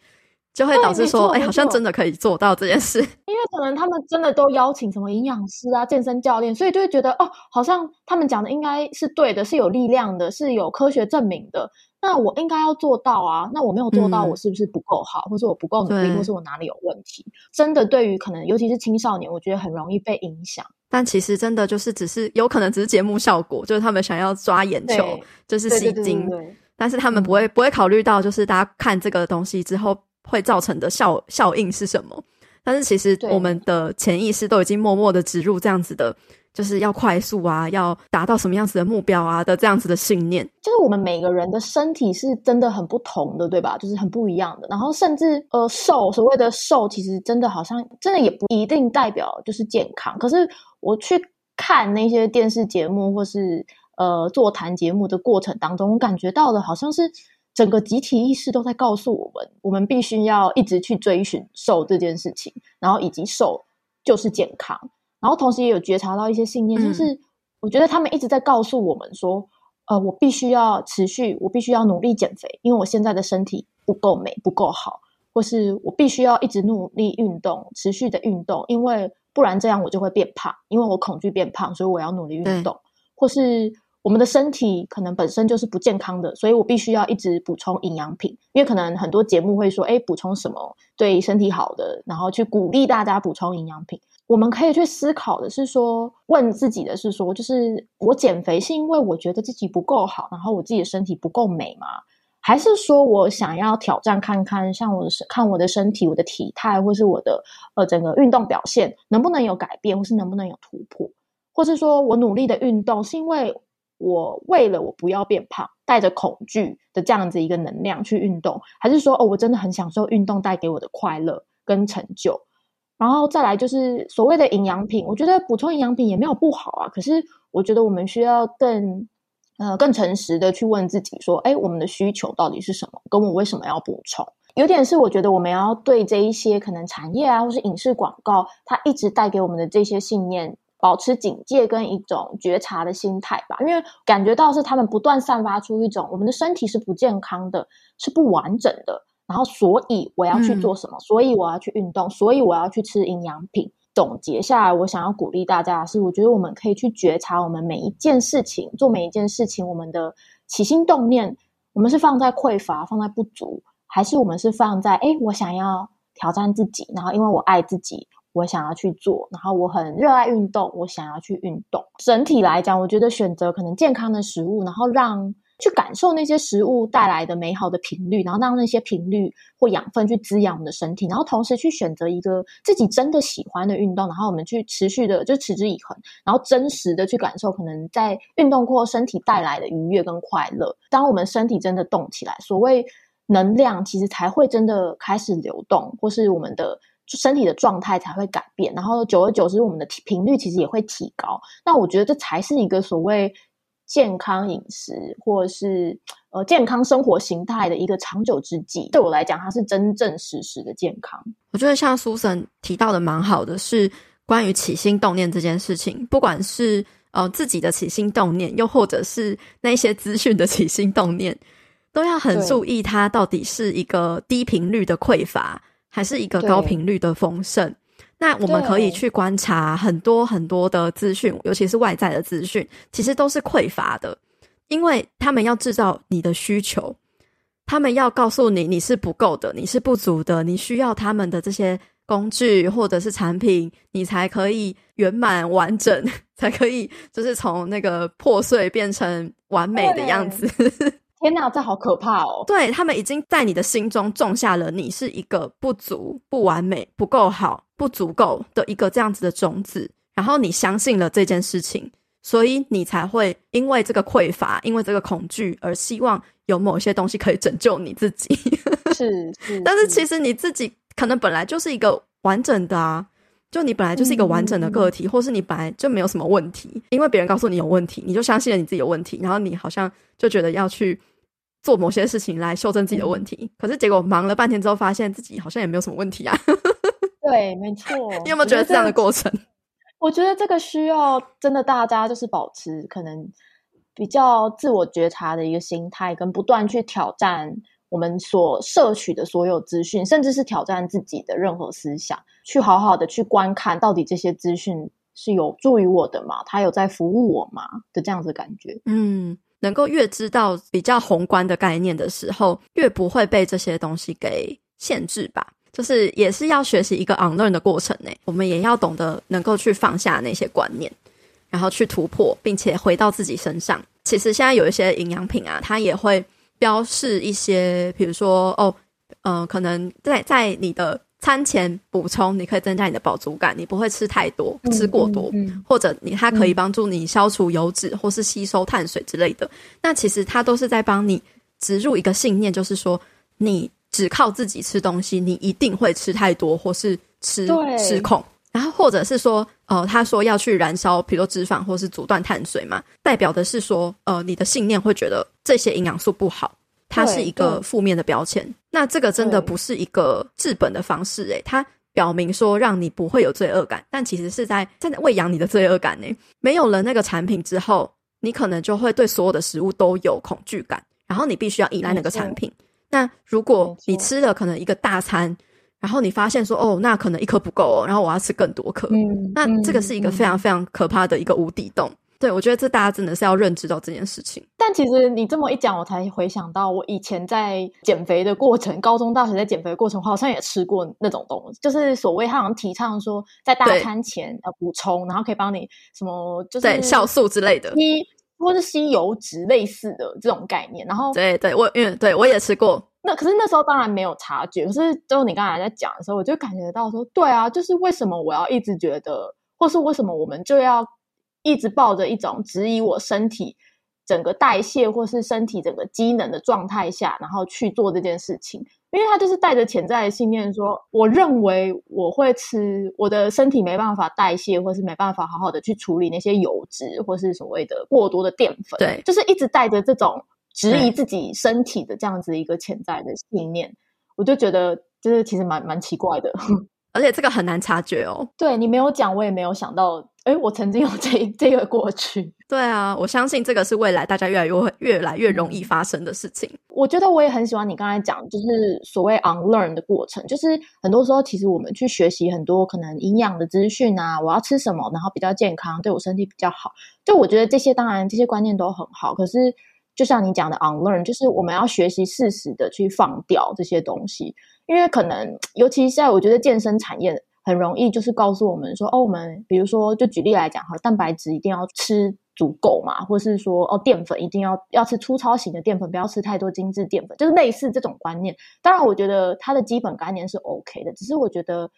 就会导致说，哎，好像真的可以做到这件事。因为可能他们真的都邀请什么营养师啊、健身教练，所以就会觉得哦，好像他们讲的应该是对的，是有力量的，是有科学证明的。那我应该要做到啊！那我没有做到，我是不是不够好，嗯、或是我不够努力，或是我哪里有问题？真的，对于可能尤其是青少年，我觉得很容易被影响。但其实真的就是只是有可能只是节目效果，就是他们想要抓眼球，就是吸睛。但是他们不会、嗯、不会考虑到，就是大家看这个东西之后会造成的效效应是什么？但是其实我们的潜意识都已经默默的植入这样子的。就是要快速啊，要达到什么样子的目标啊的这样子的信念。就是我们每个人的身体是真的很不同的，对吧？就是很不一样的。然后甚至呃瘦，所谓的瘦，其实真的好像真的也不一定代表就是健康。可是我去看那些电视节目或是呃座谈节目的过程当中，我感觉到的好像是整个集体意识都在告诉我们，我们必须要一直去追寻瘦这件事情，然后以及瘦就是健康。然后同时也有觉察到一些信念，就是我觉得他们一直在告诉我们说，呃，我必须要持续，我必须要努力减肥，因为我现在的身体不够美，不够好，或是我必须要一直努力运动，持续的运动，因为不然这样我就会变胖，因为我恐惧变胖，所以我要努力运动，或是我们的身体可能本身就是不健康的，所以我必须要一直补充营养品，因为可能很多节目会说，哎，补充什么对身体好的，然后去鼓励大家补充营养品。我们可以去思考的是说，问自己的是说，就是我减肥是因为我觉得自己不够好，然后我自己的身体不够美吗？还是说我想要挑战看看，像我的看我的身体、我的体态，或是我的呃整个运动表现能不能有改变，或是能不能有突破？或是说我努力的运动是因为我为了我不要变胖，带着恐惧的这样子一个能量去运动，还是说哦，我真的很享受运动带给我的快乐跟成就？然后再来就是所谓的营养品，我觉得补充营养品也没有不好啊。可是我觉得我们需要更呃更诚实的去问自己说，哎，我们的需求到底是什么？跟我为什么要补充？有点是我觉得我们要对这一些可能产业啊，或是影视广告，它一直带给我们的这些信念，保持警戒跟一种觉察的心态吧。因为感觉到是他们不断散发出一种我们的身体是不健康的，是不完整的。然后，所以我要去做什么？嗯、所以我要去运动，所以我要去吃营养品。总结下来，我想要鼓励大家的是，我觉得我们可以去觉察我们每一件事情，做每一件事情，我们的起心动念，我们是放在匮乏，放在不足，还是我们是放在哎，我想要挑战自己，然后因为我爱自己，我想要去做，然后我很热爱运动，我想要去运动。整体来讲，我觉得选择可能健康的食物，然后让。去感受那些食物带来的美好的频率，然后让那些频率或养分去滋养我们的身体，然后同时去选择一个自己真的喜欢的运动，然后我们去持续的就持之以恒，然后真实的去感受可能在运动过后身体带来的愉悦跟快乐。当我们身体真的动起来，所谓能量其实才会真的开始流动，或是我们的身体的状态才会改变，然后久而久之，我们的频率其实也会提高。那我觉得这才是一个所谓。健康饮食或者是呃健康生活形态的一个长久之计。对我来讲，它是真正实时的健康。我觉得像 Susan 提到的蛮好的，是关于起心动念这件事情，不管是呃自己的起心动念，又或者是那些资讯的起心动念，都要很注意它到底是一个低频率的匮乏，还是一个高频率的丰盛。那我们可以去观察很多很多的资讯，尤其是外在的资讯，其实都是匮乏的，因为他们要制造你的需求，他们要告诉你你是不够的，你是不足的，你需要他们的这些工具或者是产品，你才可以圆满完整，才可以就是从那个破碎变成完美的样子。天哪，这好可怕哦！对，他们已经在你的心中种下了你是一个不足、不完美、不够好。不足够的一个这样子的种子，然后你相信了这件事情，所以你才会因为这个匮乏，因为这个恐惧而希望有某些东西可以拯救你自己。是，是，但是其实你自己可能本来就是一个完整的啊，就你本来就是一个完整的个体，嗯、或是你本来就没有什么问题，因为别人告诉你有问题，你就相信了你自己有问题，然后你好像就觉得要去做某些事情来修正自己的问题，嗯、可是结果忙了半天之后，发现自己好像也没有什么问题啊。对，没错。你有没有觉得这样的过程？我觉得这个需要真的大家就是保持可能比较自我觉察的一个心态，跟不断去挑战我们所摄取的所有资讯，甚至是挑战自己的任何思想，去好好的去观看到底这些资讯是有助于我的吗？它有在服务我吗？的这样子感觉。嗯，能够越知道比较宏观的概念的时候，越不会被这些东西给限制吧。就是也是要学习一个 unlearn 的过程呢，我们也要懂得能够去放下那些观念，然后去突破，并且回到自己身上。其实现在有一些营养品啊，它也会标示一些，比如说哦，嗯、呃，可能在在你的餐前补充，你可以增加你的饱足感，你不会吃太多，吃过多，嗯嗯嗯、或者你它可以帮助你消除油脂或是吸收碳水之类的。那其实它都是在帮你植入一个信念，就是说你。只靠自己吃东西，你一定会吃太多，或是吃失控。然后或者是说，呃，他说要去燃烧，比如说脂肪，或是阻断碳水嘛，代表的是说，呃，你的信念会觉得这些营养素不好，它是一个负面的标签。那这个真的不是一个治本的方式，诶，它表明说让你不会有罪恶感，但其实是在在喂养你的罪恶感呢。没有了那个产品之后，你可能就会对所有的食物都有恐惧感，然后你必须要依赖那个产品。那如果你吃了可能一个大餐，然后你发现说哦，那可能一颗不够哦，然后我要吃更多颗，嗯，那这个是一个非常非常可怕的一个无底洞。对，我觉得这大家真的是要认知到这件事情。但其实你这么一讲，我才回想到我以前在减肥的过程，高中、大学在减肥的过程，我好像也吃过那种东西，就是所谓他好像提倡说在大餐前呃补充，然后可以帮你什么就是对酵素之类的。或是吸油脂类似的这种概念，然后对对，我因为对我也吃过。那可是那时候当然没有察觉，可是就你刚才在讲的时候，我就感觉到说，对啊，就是为什么我要一直觉得，或是为什么我们就要一直抱着一种质疑我身体整个代谢或是身体整个机能的状态下，然后去做这件事情。因为他就是带着潜在的信念说，我认为我会吃，我的身体没办法代谢，或是没办法好好的去处理那些油脂，或是所谓的过多的淀粉。对，就是一直带着这种质疑自己身体的这样子一个潜在的信念，我就觉得就是其实蛮蛮奇怪的。而且这个很难察觉哦。对，你没有讲，我也没有想到。哎，我曾经有这这个过去。对啊，我相信这个是未来大家越来越越来越容易发生的事情。我觉得我也很喜欢你刚才讲，就是所谓 unlearn 的过程。就是很多时候，其实我们去学习很多可能营养的资讯啊，我要吃什么，然后比较健康，对我身体比较好。就我觉得这些当然这些观念都很好，可是就像你讲的 unlearn，就是我们要学习适时的去放掉这些东西，因为可能尤其是在我觉得健身产业。很容易就是告诉我们说，哦，我们比如说就举例来讲哈，蛋白质一定要吃足够嘛，或是说哦，淀粉一定要要吃粗糙型的淀粉，不要吃太多精致淀粉，就是类似这种观念。当然，我觉得它的基本概念是 OK 的，只是我觉得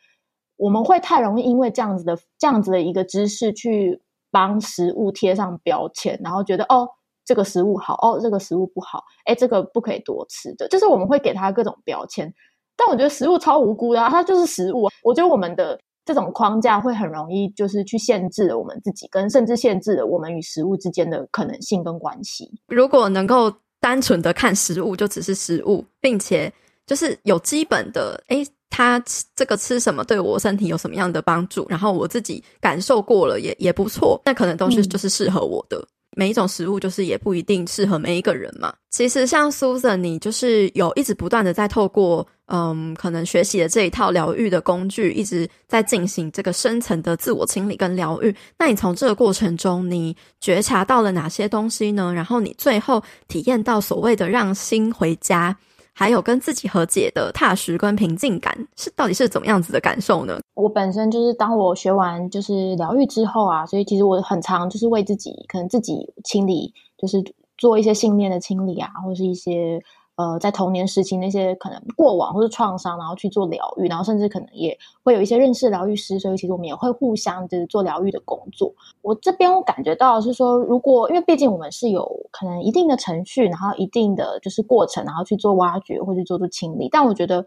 我们会太容易因为这样子的这样子的一个知识去帮食物贴上标签，然后觉得哦，这个食物好，哦，这个食物不好，哎，这个不可以多吃的，就是我们会给它各种标签。但我觉得食物超无辜的啊，它就是食物。我觉得我们的这种框架会很容易就是去限制了我们自己，跟甚至限制了我们与食物之间的可能性跟关系。如果能够单纯的看食物，就只是食物，并且就是有基本的，诶，他吃这个吃什么对我身体有什么样的帮助，然后我自己感受过了也也不错，那可能都是就是适合我的。嗯每一种食物就是也不一定适合每一个人嘛。其实像 Susan，你就是有一直不断的在透过嗯，可能学习的这一套疗愈的工具，一直在进行这个深层的自我清理跟疗愈。那你从这个过程中，你觉察到了哪些东西呢？然后你最后体验到所谓的让心回家。还有跟自己和解的踏实跟平静感，是到底是怎么样子的感受呢？我本身就是当我学完就是疗愈之后啊，所以其实我很常就是为自己可能自己清理，就是做一些信念的清理啊，或是一些。呃，在童年时期那些可能过往或是创伤，然后去做疗愈，然后甚至可能也会有一些认识疗愈师，所以其实我们也会互相就是做疗愈的工作。我这边我感觉到是说，如果因为毕竟我们是有可能一定的程序，然后一定的就是过程，然后去做挖掘或去做做清理，但我觉得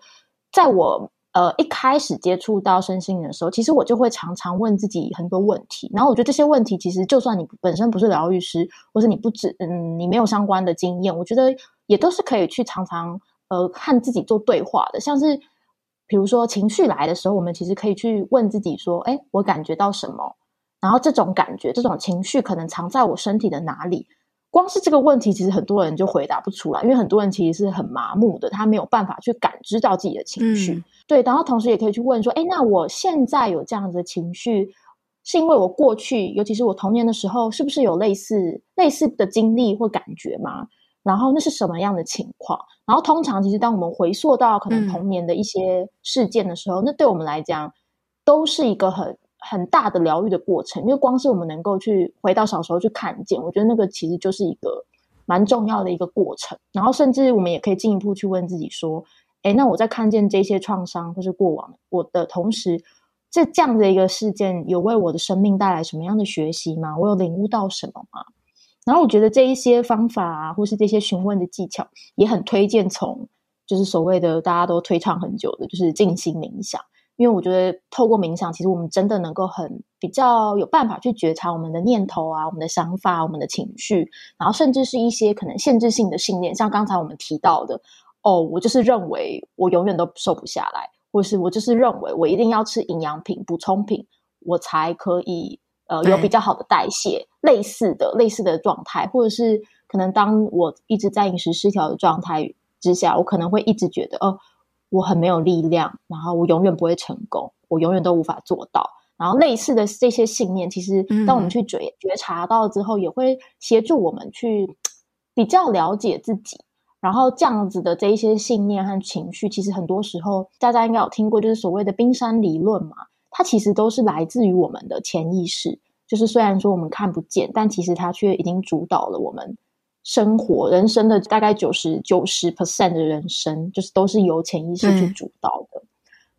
在我。呃，一开始接触到身心灵的时候，其实我就会常常问自己很多问题。然后我觉得这些问题，其实就算你本身不是疗愈师，或是你不止，嗯，你没有相关的经验，我觉得也都是可以去常常呃和自己做对话的。像是比如说情绪来的时候，我们其实可以去问自己说：“哎，我感觉到什么？然后这种感觉、这种情绪可能藏在我身体的哪里？”光是这个问题，其实很多人就回答不出来，因为很多人其实是很麻木的，他没有办法去感知到自己的情绪。嗯、对，然后同时也可以去问说：“哎，那我现在有这样子的情绪，是因为我过去，尤其是我童年的时候，是不是有类似类似的经历或感觉吗？然后那是什么样的情况？然后通常，其实当我们回溯到可能童年的一些事件的时候，嗯、那对我们来讲，都是一个很。”很大的疗愈的过程，因为光是我们能够去回到小时候去看见，我觉得那个其实就是一个蛮重要的一个过程。然后，甚至我们也可以进一步去问自己说：“诶，那我在看见这些创伤或是过往我的同时，这这样的一个事件有为我的生命带来什么样的学习吗？我有领悟到什么吗？”然后，我觉得这一些方法啊，或是这些询问的技巧，也很推荐从就是所谓的大家都推倡很久的，就是静心冥想。因为我觉得透过冥想，其实我们真的能够很比较有办法去觉察我们的念头啊、我们的想法、我们的情绪，然后甚至是一些可能限制性的信念，像刚才我们提到的，哦，我就是认为我永远都瘦不下来，或是我就是认为我一定要吃营养品、补充品，我才可以呃有比较好的代谢，类似的类似的状态，或者是可能当我一直在饮食失调的状态之下，我可能会一直觉得哦。我很没有力量，然后我永远不会成功，我永远都无法做到。然后类似的这些信念，其实当我们去觉觉察到之后，也会协助我们去比较了解自己。然后这样子的这一些信念和情绪，其实很多时候大家应该有听过，就是所谓的冰山理论嘛，它其实都是来自于我们的潜意识。就是虽然说我们看不见，但其实它却已经主导了我们。生活人生的大概九十九十 percent 的人生，就是都是由潜意识去主导的。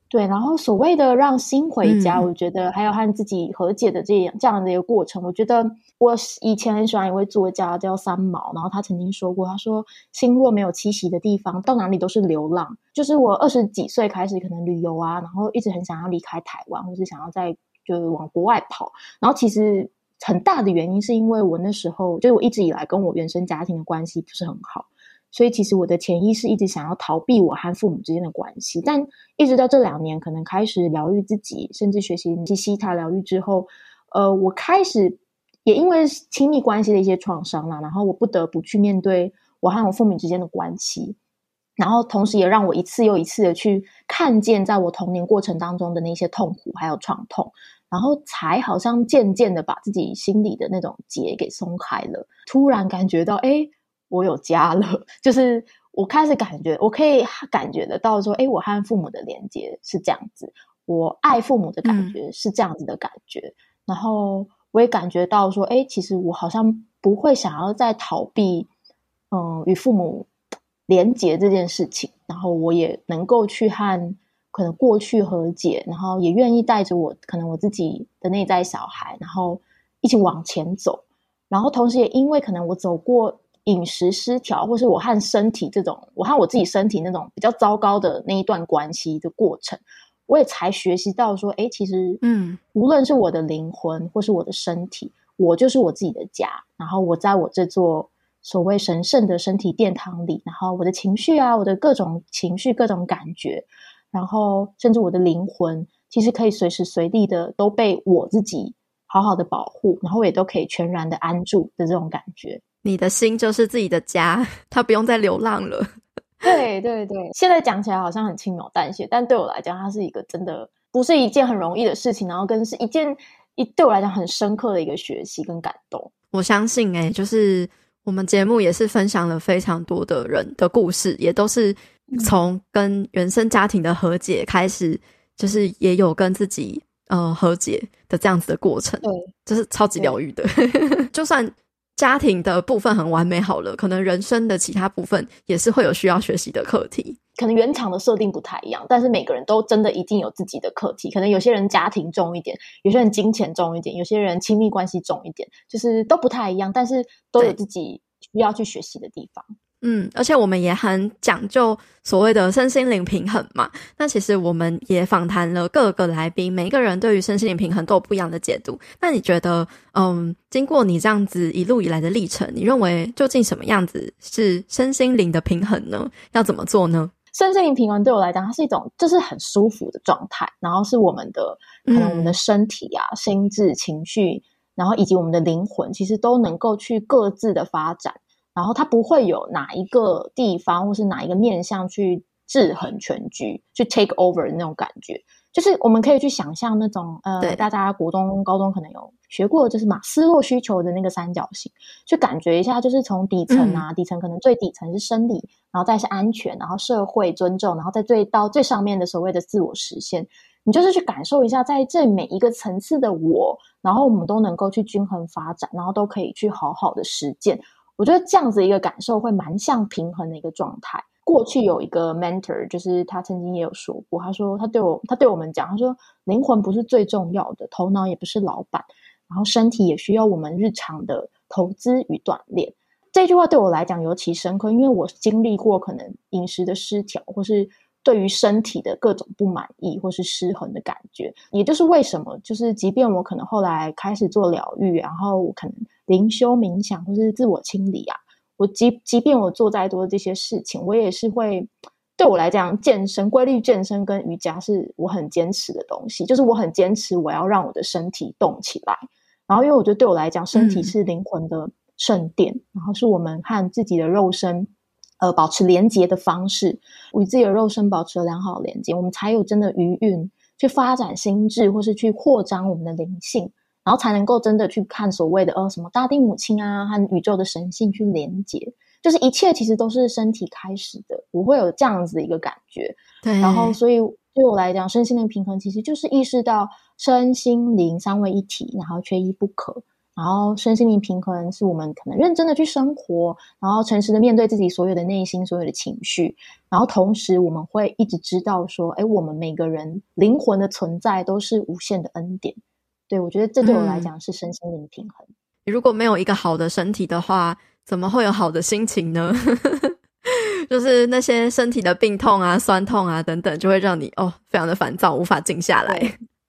对，然后所谓的让心回家，嗯、我觉得还有和自己和解的这样这样的一个过程。我觉得我以前很喜欢一位作家叫三毛，然后他曾经说过，他说：“心若没有栖息的地方，到哪里都是流浪。”就是我二十几岁开始可能旅游啊，然后一直很想要离开台湾，或是想要在就是往国外跑，然后其实。很大的原因是因为我那时候，就是我一直以来跟我原生家庭的关系不是很好，所以其实我的潜意识一直想要逃避我和父母之间的关系。但一直到这两年，可能开始疗愈自己，甚至学习西塔疗愈之后，呃，我开始也因为亲密关系的一些创伤啦，然后我不得不去面对我和我父母之间的关系，然后同时也让我一次又一次的去看见，在我童年过程当中的那些痛苦还有创痛。然后才好像渐渐的把自己心里的那种结给松开了，突然感觉到，哎，我有家了。就是我开始感觉，我可以感觉得到说，哎，我和父母的连接是这样子，我爱父母的感觉是这样子的感觉。嗯。然后我也感觉到说，哎，其实我好像不会想要再逃避，嗯，与父母连接这件事情。然后我也能够去和。可能过去和解，然后也愿意带着我，可能我自己的内在小孩，然后一起往前走。然后同时也因为可能我走过饮食失调，或是我和身体这种，我和我自己身体那种比较糟糕的那一段关系的过程，我也才学习到说，哎，其实，嗯，无论是我的灵魂或是我的身体，我就是我自己的家。然后我在我这座所谓神圣的身体殿堂里，然后我的情绪啊，我的各种情绪、各种感觉，然后甚至我的灵魂，其实可以随时随地的都被我自己好好的保护，然后也都可以全然的安住的这种感觉。你的心就是自己的家，它不用再流浪了。对对对，现在讲起来好像很轻描淡写，但对我来讲，它是一个真的不是一件很容易的事情，然后跟是一件一对我来讲很深刻的一个学习跟感动。我相信、欸，诶就是我们节目也是分享了非常多的人的故事，也都是从跟原生家庭的和解开始，就是也有跟自己呃和解的这样子的过程，对，就是超级疗愈的，就算。家庭的部分很完美好了，可能人生的其他部分也是会有需要学习的课题。可能原厂的设定不太一样，但是每个人都真的一定有自己的课题。可能有些人家庭重一点，有些人金钱重一点，有些人亲密关系重一点，就是都不太一样，但是都有自己需要去学习的地方。嗯，而且我们也很讲究所谓的身心灵平衡嘛。那其实我们也访谈了各个来宾，每一个人对于身心灵平衡都有不一样的解读。那你觉得，嗯，经过你这样子一路以来的历程，你认为究竟什么样子是身心灵的平衡呢？要怎么做呢？身心灵平衡对我来讲，它是一种就是很舒服的状态，然后是我们的可能我们的身体啊、嗯、心智、情绪，然后以及我们的灵魂，其实都能够去各自的发展。然后它不会有哪一个地方或是哪一个面向去制衡全局，去 take over 的那种感觉，就是我们可以去想象那种呃，大家国中、高中可能有学过，就是马斯洛需求的那个三角形，去感觉一下，就是从底层啊，嗯、底层可能最底层是生理，然后再是安全，然后社会尊重，然后再最到最上面的所谓的自我实现，你就是去感受一下，在这每一个层次的我，然后我们都能够去均衡发展，然后都可以去好好的实践。我觉得这样子一个感受会蛮像平衡的一个状态。过去有一个 mentor，就是他曾经也有说过，他说他对我，他对我们讲，他说灵魂不是最重要的，头脑也不是老板，然后身体也需要我们日常的投资与锻炼。这句话对我来讲尤其深刻，因为我经历过可能饮食的失调，或是对于身体的各种不满意，或是失衡的感觉。也就是为什么，就是即便我可能后来开始做疗愈，然后我可能。灵修、冥想或是自我清理啊，我即即便我做再多的这些事情，我也是会对我来讲，健身、规律健身跟瑜伽是我很坚持的东西。就是我很坚持，我要让我的身体动起来。然后，因为我觉得对我来讲，身体是灵魂的圣殿，嗯、然后是我们和自己的肉身呃保持连接的方式，与自己的肉身保持了良好的连接，我们才有真的余韵去发展心智，或是去扩张我们的灵性。然后才能够真的去看所谓的呃什么大地母亲啊和宇宙的神性去连接，就是一切其实都是身体开始的，我会有这样子的一个感觉。对，然后所以对我来讲，身心灵平衡其实就是意识到身心灵三位一体，然后缺一不可。然后身心灵平衡是我们可能认真的去生活，然后诚实的面对自己所有的内心、所有的情绪，然后同时我们会一直知道说，哎，我们每个人灵魂的存在都是无限的恩典。对，我觉得这对我来讲是身心灵平衡。如果没有一个好的身体的话，怎么会有好的心情呢？就是那些身体的病痛啊、酸痛啊等等，就会让你哦非常的烦躁，无法静下来。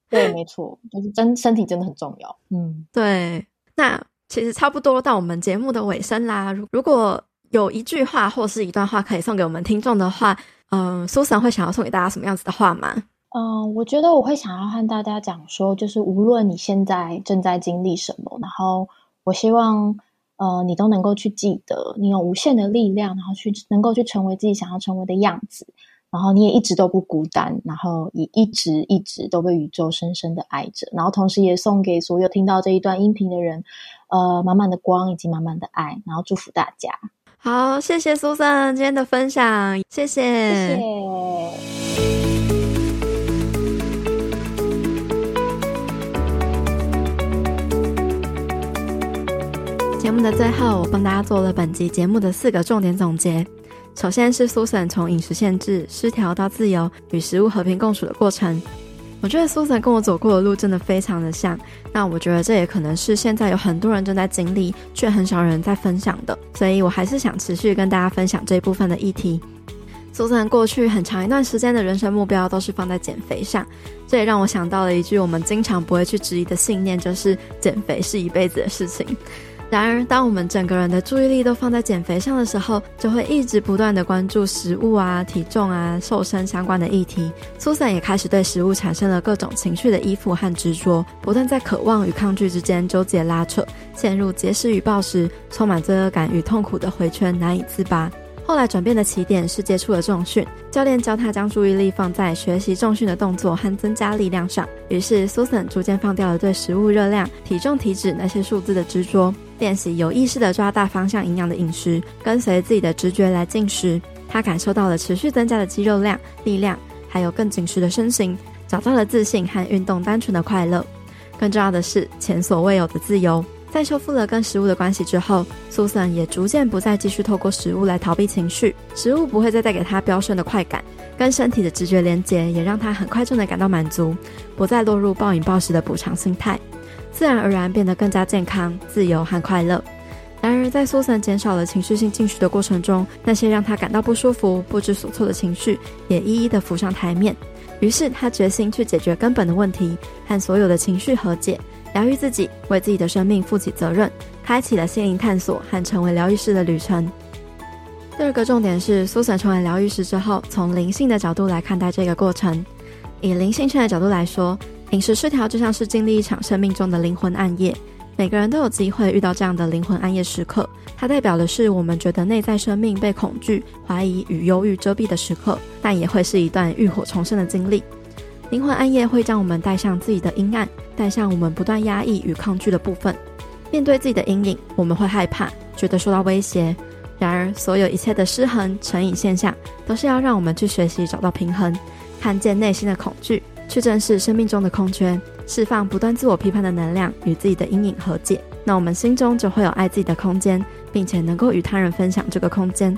对没错，就是真身体真的很重要。嗯，对。那其实差不多到我们节目的尾声啦。如果有一句话或是一段话可以送给我们听众的话，嗯、呃，Susan 会想要送给大家什么样子的话吗？嗯，我觉得我会想要和大家讲说，就是无论你现在正在经历什么，然后我希望，呃，你都能够去记得，你有无限的力量，然后去能够去成为自己想要成为的样子，然后你也一直都不孤单，然后也一直一直都被宇宙深深的爱着，然后同时也送给所有听到这一段音频的人，呃，满满的光以及满满的爱，然后祝福大家。好，谢谢 Susan 今天的分享，谢谢，谢谢。节目的最后，我帮大家做了本集节目的四个重点总结。首先是 Susan 从饮食限制、失调到自由，与食物和平共处的过程。我觉得 Susan 跟我走过的路真的非常的像。那我觉得这也可能是现在有很多人正在经历，却很少人在分享的。所以我还是想持续跟大家分享这一部分的议题。苏珊过去很长一段时间的人生目标都是放在减肥上，这也让我想到了一句我们经常不会去质疑的信念，就是减肥是一辈子的事情。然而，当我们整个人的注意力都放在减肥上的时候，就会一直不断的关注食物啊、体重啊、瘦身相关的议题。苏珊也开始对食物产生了各种情绪的依附和执着，不断在渴望与抗拒之间纠结拉扯，陷入节食与暴食、充满罪恶感与痛苦的回圈，难以自拔。后来转变的起点是接触了重训，教练教他将注意力放在学习重训的动作和增加力量上。于是，Susan 逐渐放掉了对食物热量、体重、体脂那些数字的执着，练习有意识地抓大方向营养的饮食，跟随自己的直觉来进食。他感受到了持续增加的肌肉量、力量，还有更紧实的身形，找到了自信和运动单纯的快乐。更重要的是，前所未有的自由。在修复了跟食物的关系之后，Susan 也逐渐不再继续透过食物来逃避情绪，食物不会再带给他飙升的快感，跟身体的直觉连接也让他很快就能感到满足，不再落入暴饮暴食的补偿心态，自然而然变得更加健康、自由和快乐。然而，在 Susan 减少了情绪性进食的过程中，那些让他感到不舒服、不知所措的情绪也一一的浮上台面。于是，他决心去解决根本的问题，和所有的情绪和解。疗愈自己，为自己的生命负起责任，开启了心灵探索和成为疗愈师的旅程。第二个重点是，苏珊成为疗愈师之后，从灵性的角度来看待这个过程。以灵性圈的角度来说，饮食失调就像是经历一场生命中的灵魂暗夜。每个人都有机会遇到这样的灵魂暗夜时刻，它代表的是我们觉得内在生命被恐惧、怀疑与忧郁遮蔽的时刻，但也会是一段浴火重生的经历。灵魂暗夜会将我们带向自己的阴暗，带向我们不断压抑与抗拒的部分。面对自己的阴影，我们会害怕，觉得受到威胁。然而，所有一切的失衡、成瘾现象，都是要让我们去学习找到平衡，看见内心的恐惧，去正视生命中的空缺，释放不断自我批判的能量，与自己的阴影和解。那我们心中就会有爱自己的空间，并且能够与他人分享这个空间。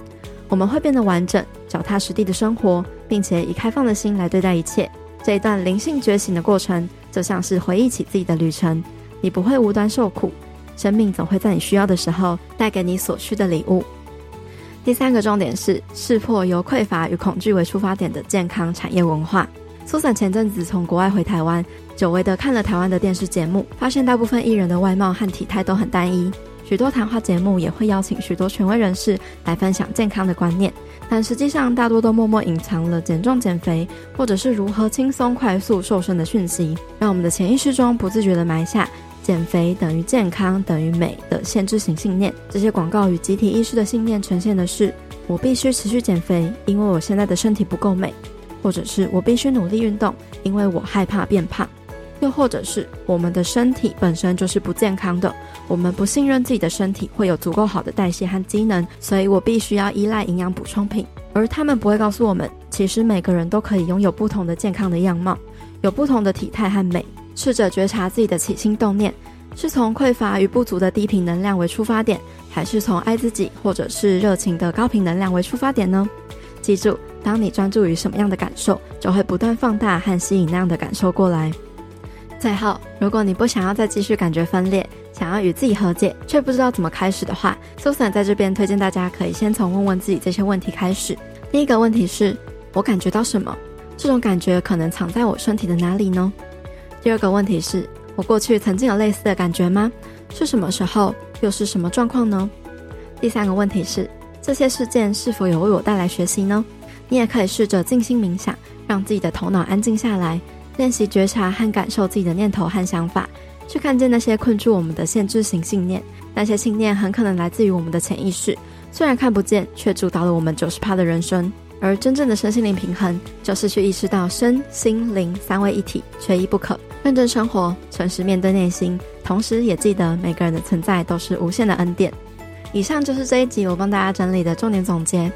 我们会变得完整、脚踏实地的生活，并且以开放的心来对待一切。这一段灵性觉醒的过程，就像是回忆起自己的旅程。你不会无端受苦，生命总会在你需要的时候带给你所需的礼物。第三个重点是识破由匮乏与恐惧为出发点的健康产业文化。苏珊前阵子从国外回台湾，久违的看了台湾的电视节目，发现大部分艺人的外貌和体态都很单一。许多谈话节目也会邀请许多权威人士来分享健康的观念，但实际上大多都默默隐藏了减重减肥或者是如何轻松快速瘦身的讯息，让我们的潜意识中不自觉地埋下减肥等于健康等于美的限制性信念。这些广告与集体意识的信念呈现的是：我必须持续减肥，因为我现在的身体不够美，或者是我必须努力运动，因为我害怕变胖。又或者是我们的身体本身就是不健康的，我们不信任自己的身体会有足够好的代谢和机能，所以我必须要依赖营养补充品。而他们不会告诉我们，其实每个人都可以拥有不同的健康的样貌，有不同的体态和美。试着觉察自己的起心动念，是从匮乏与不足的低频能量为出发点，还是从爱自己或者是热情的高频能量为出发点呢？记住，当你专注于什么样的感受，就会不断放大和吸引那样的感受过来。最后，如果你不想要再继续感觉分裂，想要与自己和解，却不知道怎么开始的话，Susan 在这边推荐大家可以先从问问自己这些问题开始。第一个问题是：我感觉到什么？这种感觉可能藏在我身体的哪里呢？第二个问题是：我过去曾经有类似的感觉吗？是什么时候？又是什么状况呢？第三个问题是：这些事件是否有为我带来学习呢？你也可以试着静心冥想，让自己的头脑安静下来。练习觉察和感受自己的念头和想法，去看见那些困住我们的限制性信念。那些信念很可能来自于我们的潜意识，虽然看不见，却主导了我们九十趴的人生。而真正的身心灵平衡，就是去意识到身心灵三位一体，缺一不可。认真生活，诚实面对内心，同时也记得每个人的存在都是无限的恩典。以上就是这一集我帮大家整理的重点总结。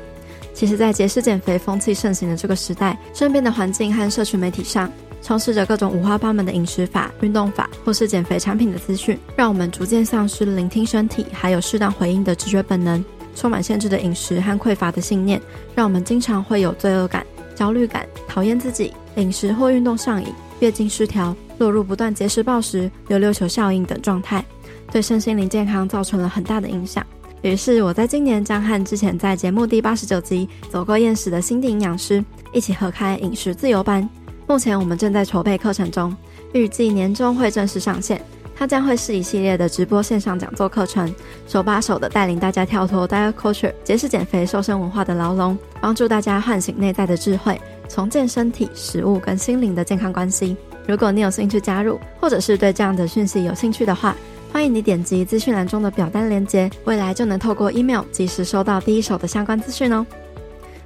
其实，在节食减肥风气盛行的这个时代，身边的环境和社群媒体上，充斥着各种五花八门的饮食法、运动法，或是减肥产品的资讯，让我们逐渐丧失聆听身体，还有适当回应的直觉本能。充满限制的饮食和匮乏的信念，让我们经常会有罪恶感、焦虑感、讨厌自己、饮食或运动上瘾、月经失调、落入不断节食暴食、溜溜球效应等状态，对身心灵健康造成了很大的影响。于是我在今年将和之前在节目第八十九集走过厌食的心地营养师一起合开饮食自由班。目前我们正在筹备课程中，预计年终会正式上线。它将会是一系列的直播线上讲座课程，手把手的带领大家跳脱 diet culture、节食减肥、瘦身文化的牢笼，帮助大家唤醒内在的智慧，重建身体、食物跟心灵的健康关系。如果你有兴趣加入，或者是对这样的讯息有兴趣的话，欢迎你点击资讯栏中的表单链接，未来就能透过 email 及时收到第一手的相关资讯哦。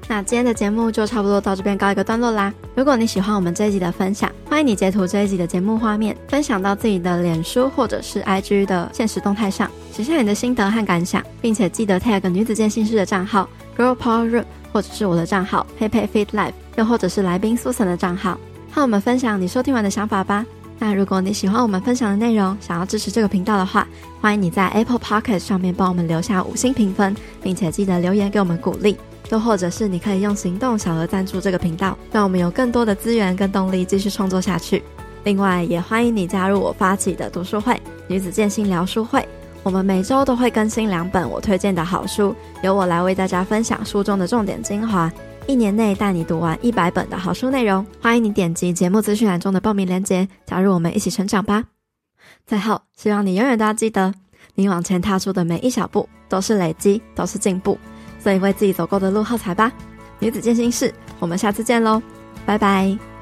那今天的节目就差不多到这边告一个段落啦。如果你喜欢我们这一集的分享，欢迎你截图这一集的节目画面，分享到自己的脸书或者是 IG 的现实动态上，写下你的心得和感想，并且记得 tag 女子健心室的账号 Girl Power Room，或者是我的账号 Peipei Fit Life，又或者是来宾 Susan 的账号，和我们分享你收听完的想法吧。那如果你喜欢我们分享的内容，想要支持这个频道的话，欢迎你在 Apple Pocket 上面帮我们留下五星评分，并且记得留言给我们鼓励。又或者是你可以用行动小额赞助这个频道，让我们有更多的资源跟动力继续创作下去。另外，也欢迎你加入我发起的读书会——女子健心聊书会。我们每周都会更新两本我推荐的好书，由我来为大家分享书中的重点精华，一年内带你读完一百本的好书内容。欢迎你点击节目资讯栏中的报名链接，加入我们一起成长吧。最后，希望你永远都要记得，你往前踏出的每一小步都是累积，都是进步。所以为自己走过的路喝彩吧，女子健心事，我们下次见喽，拜拜。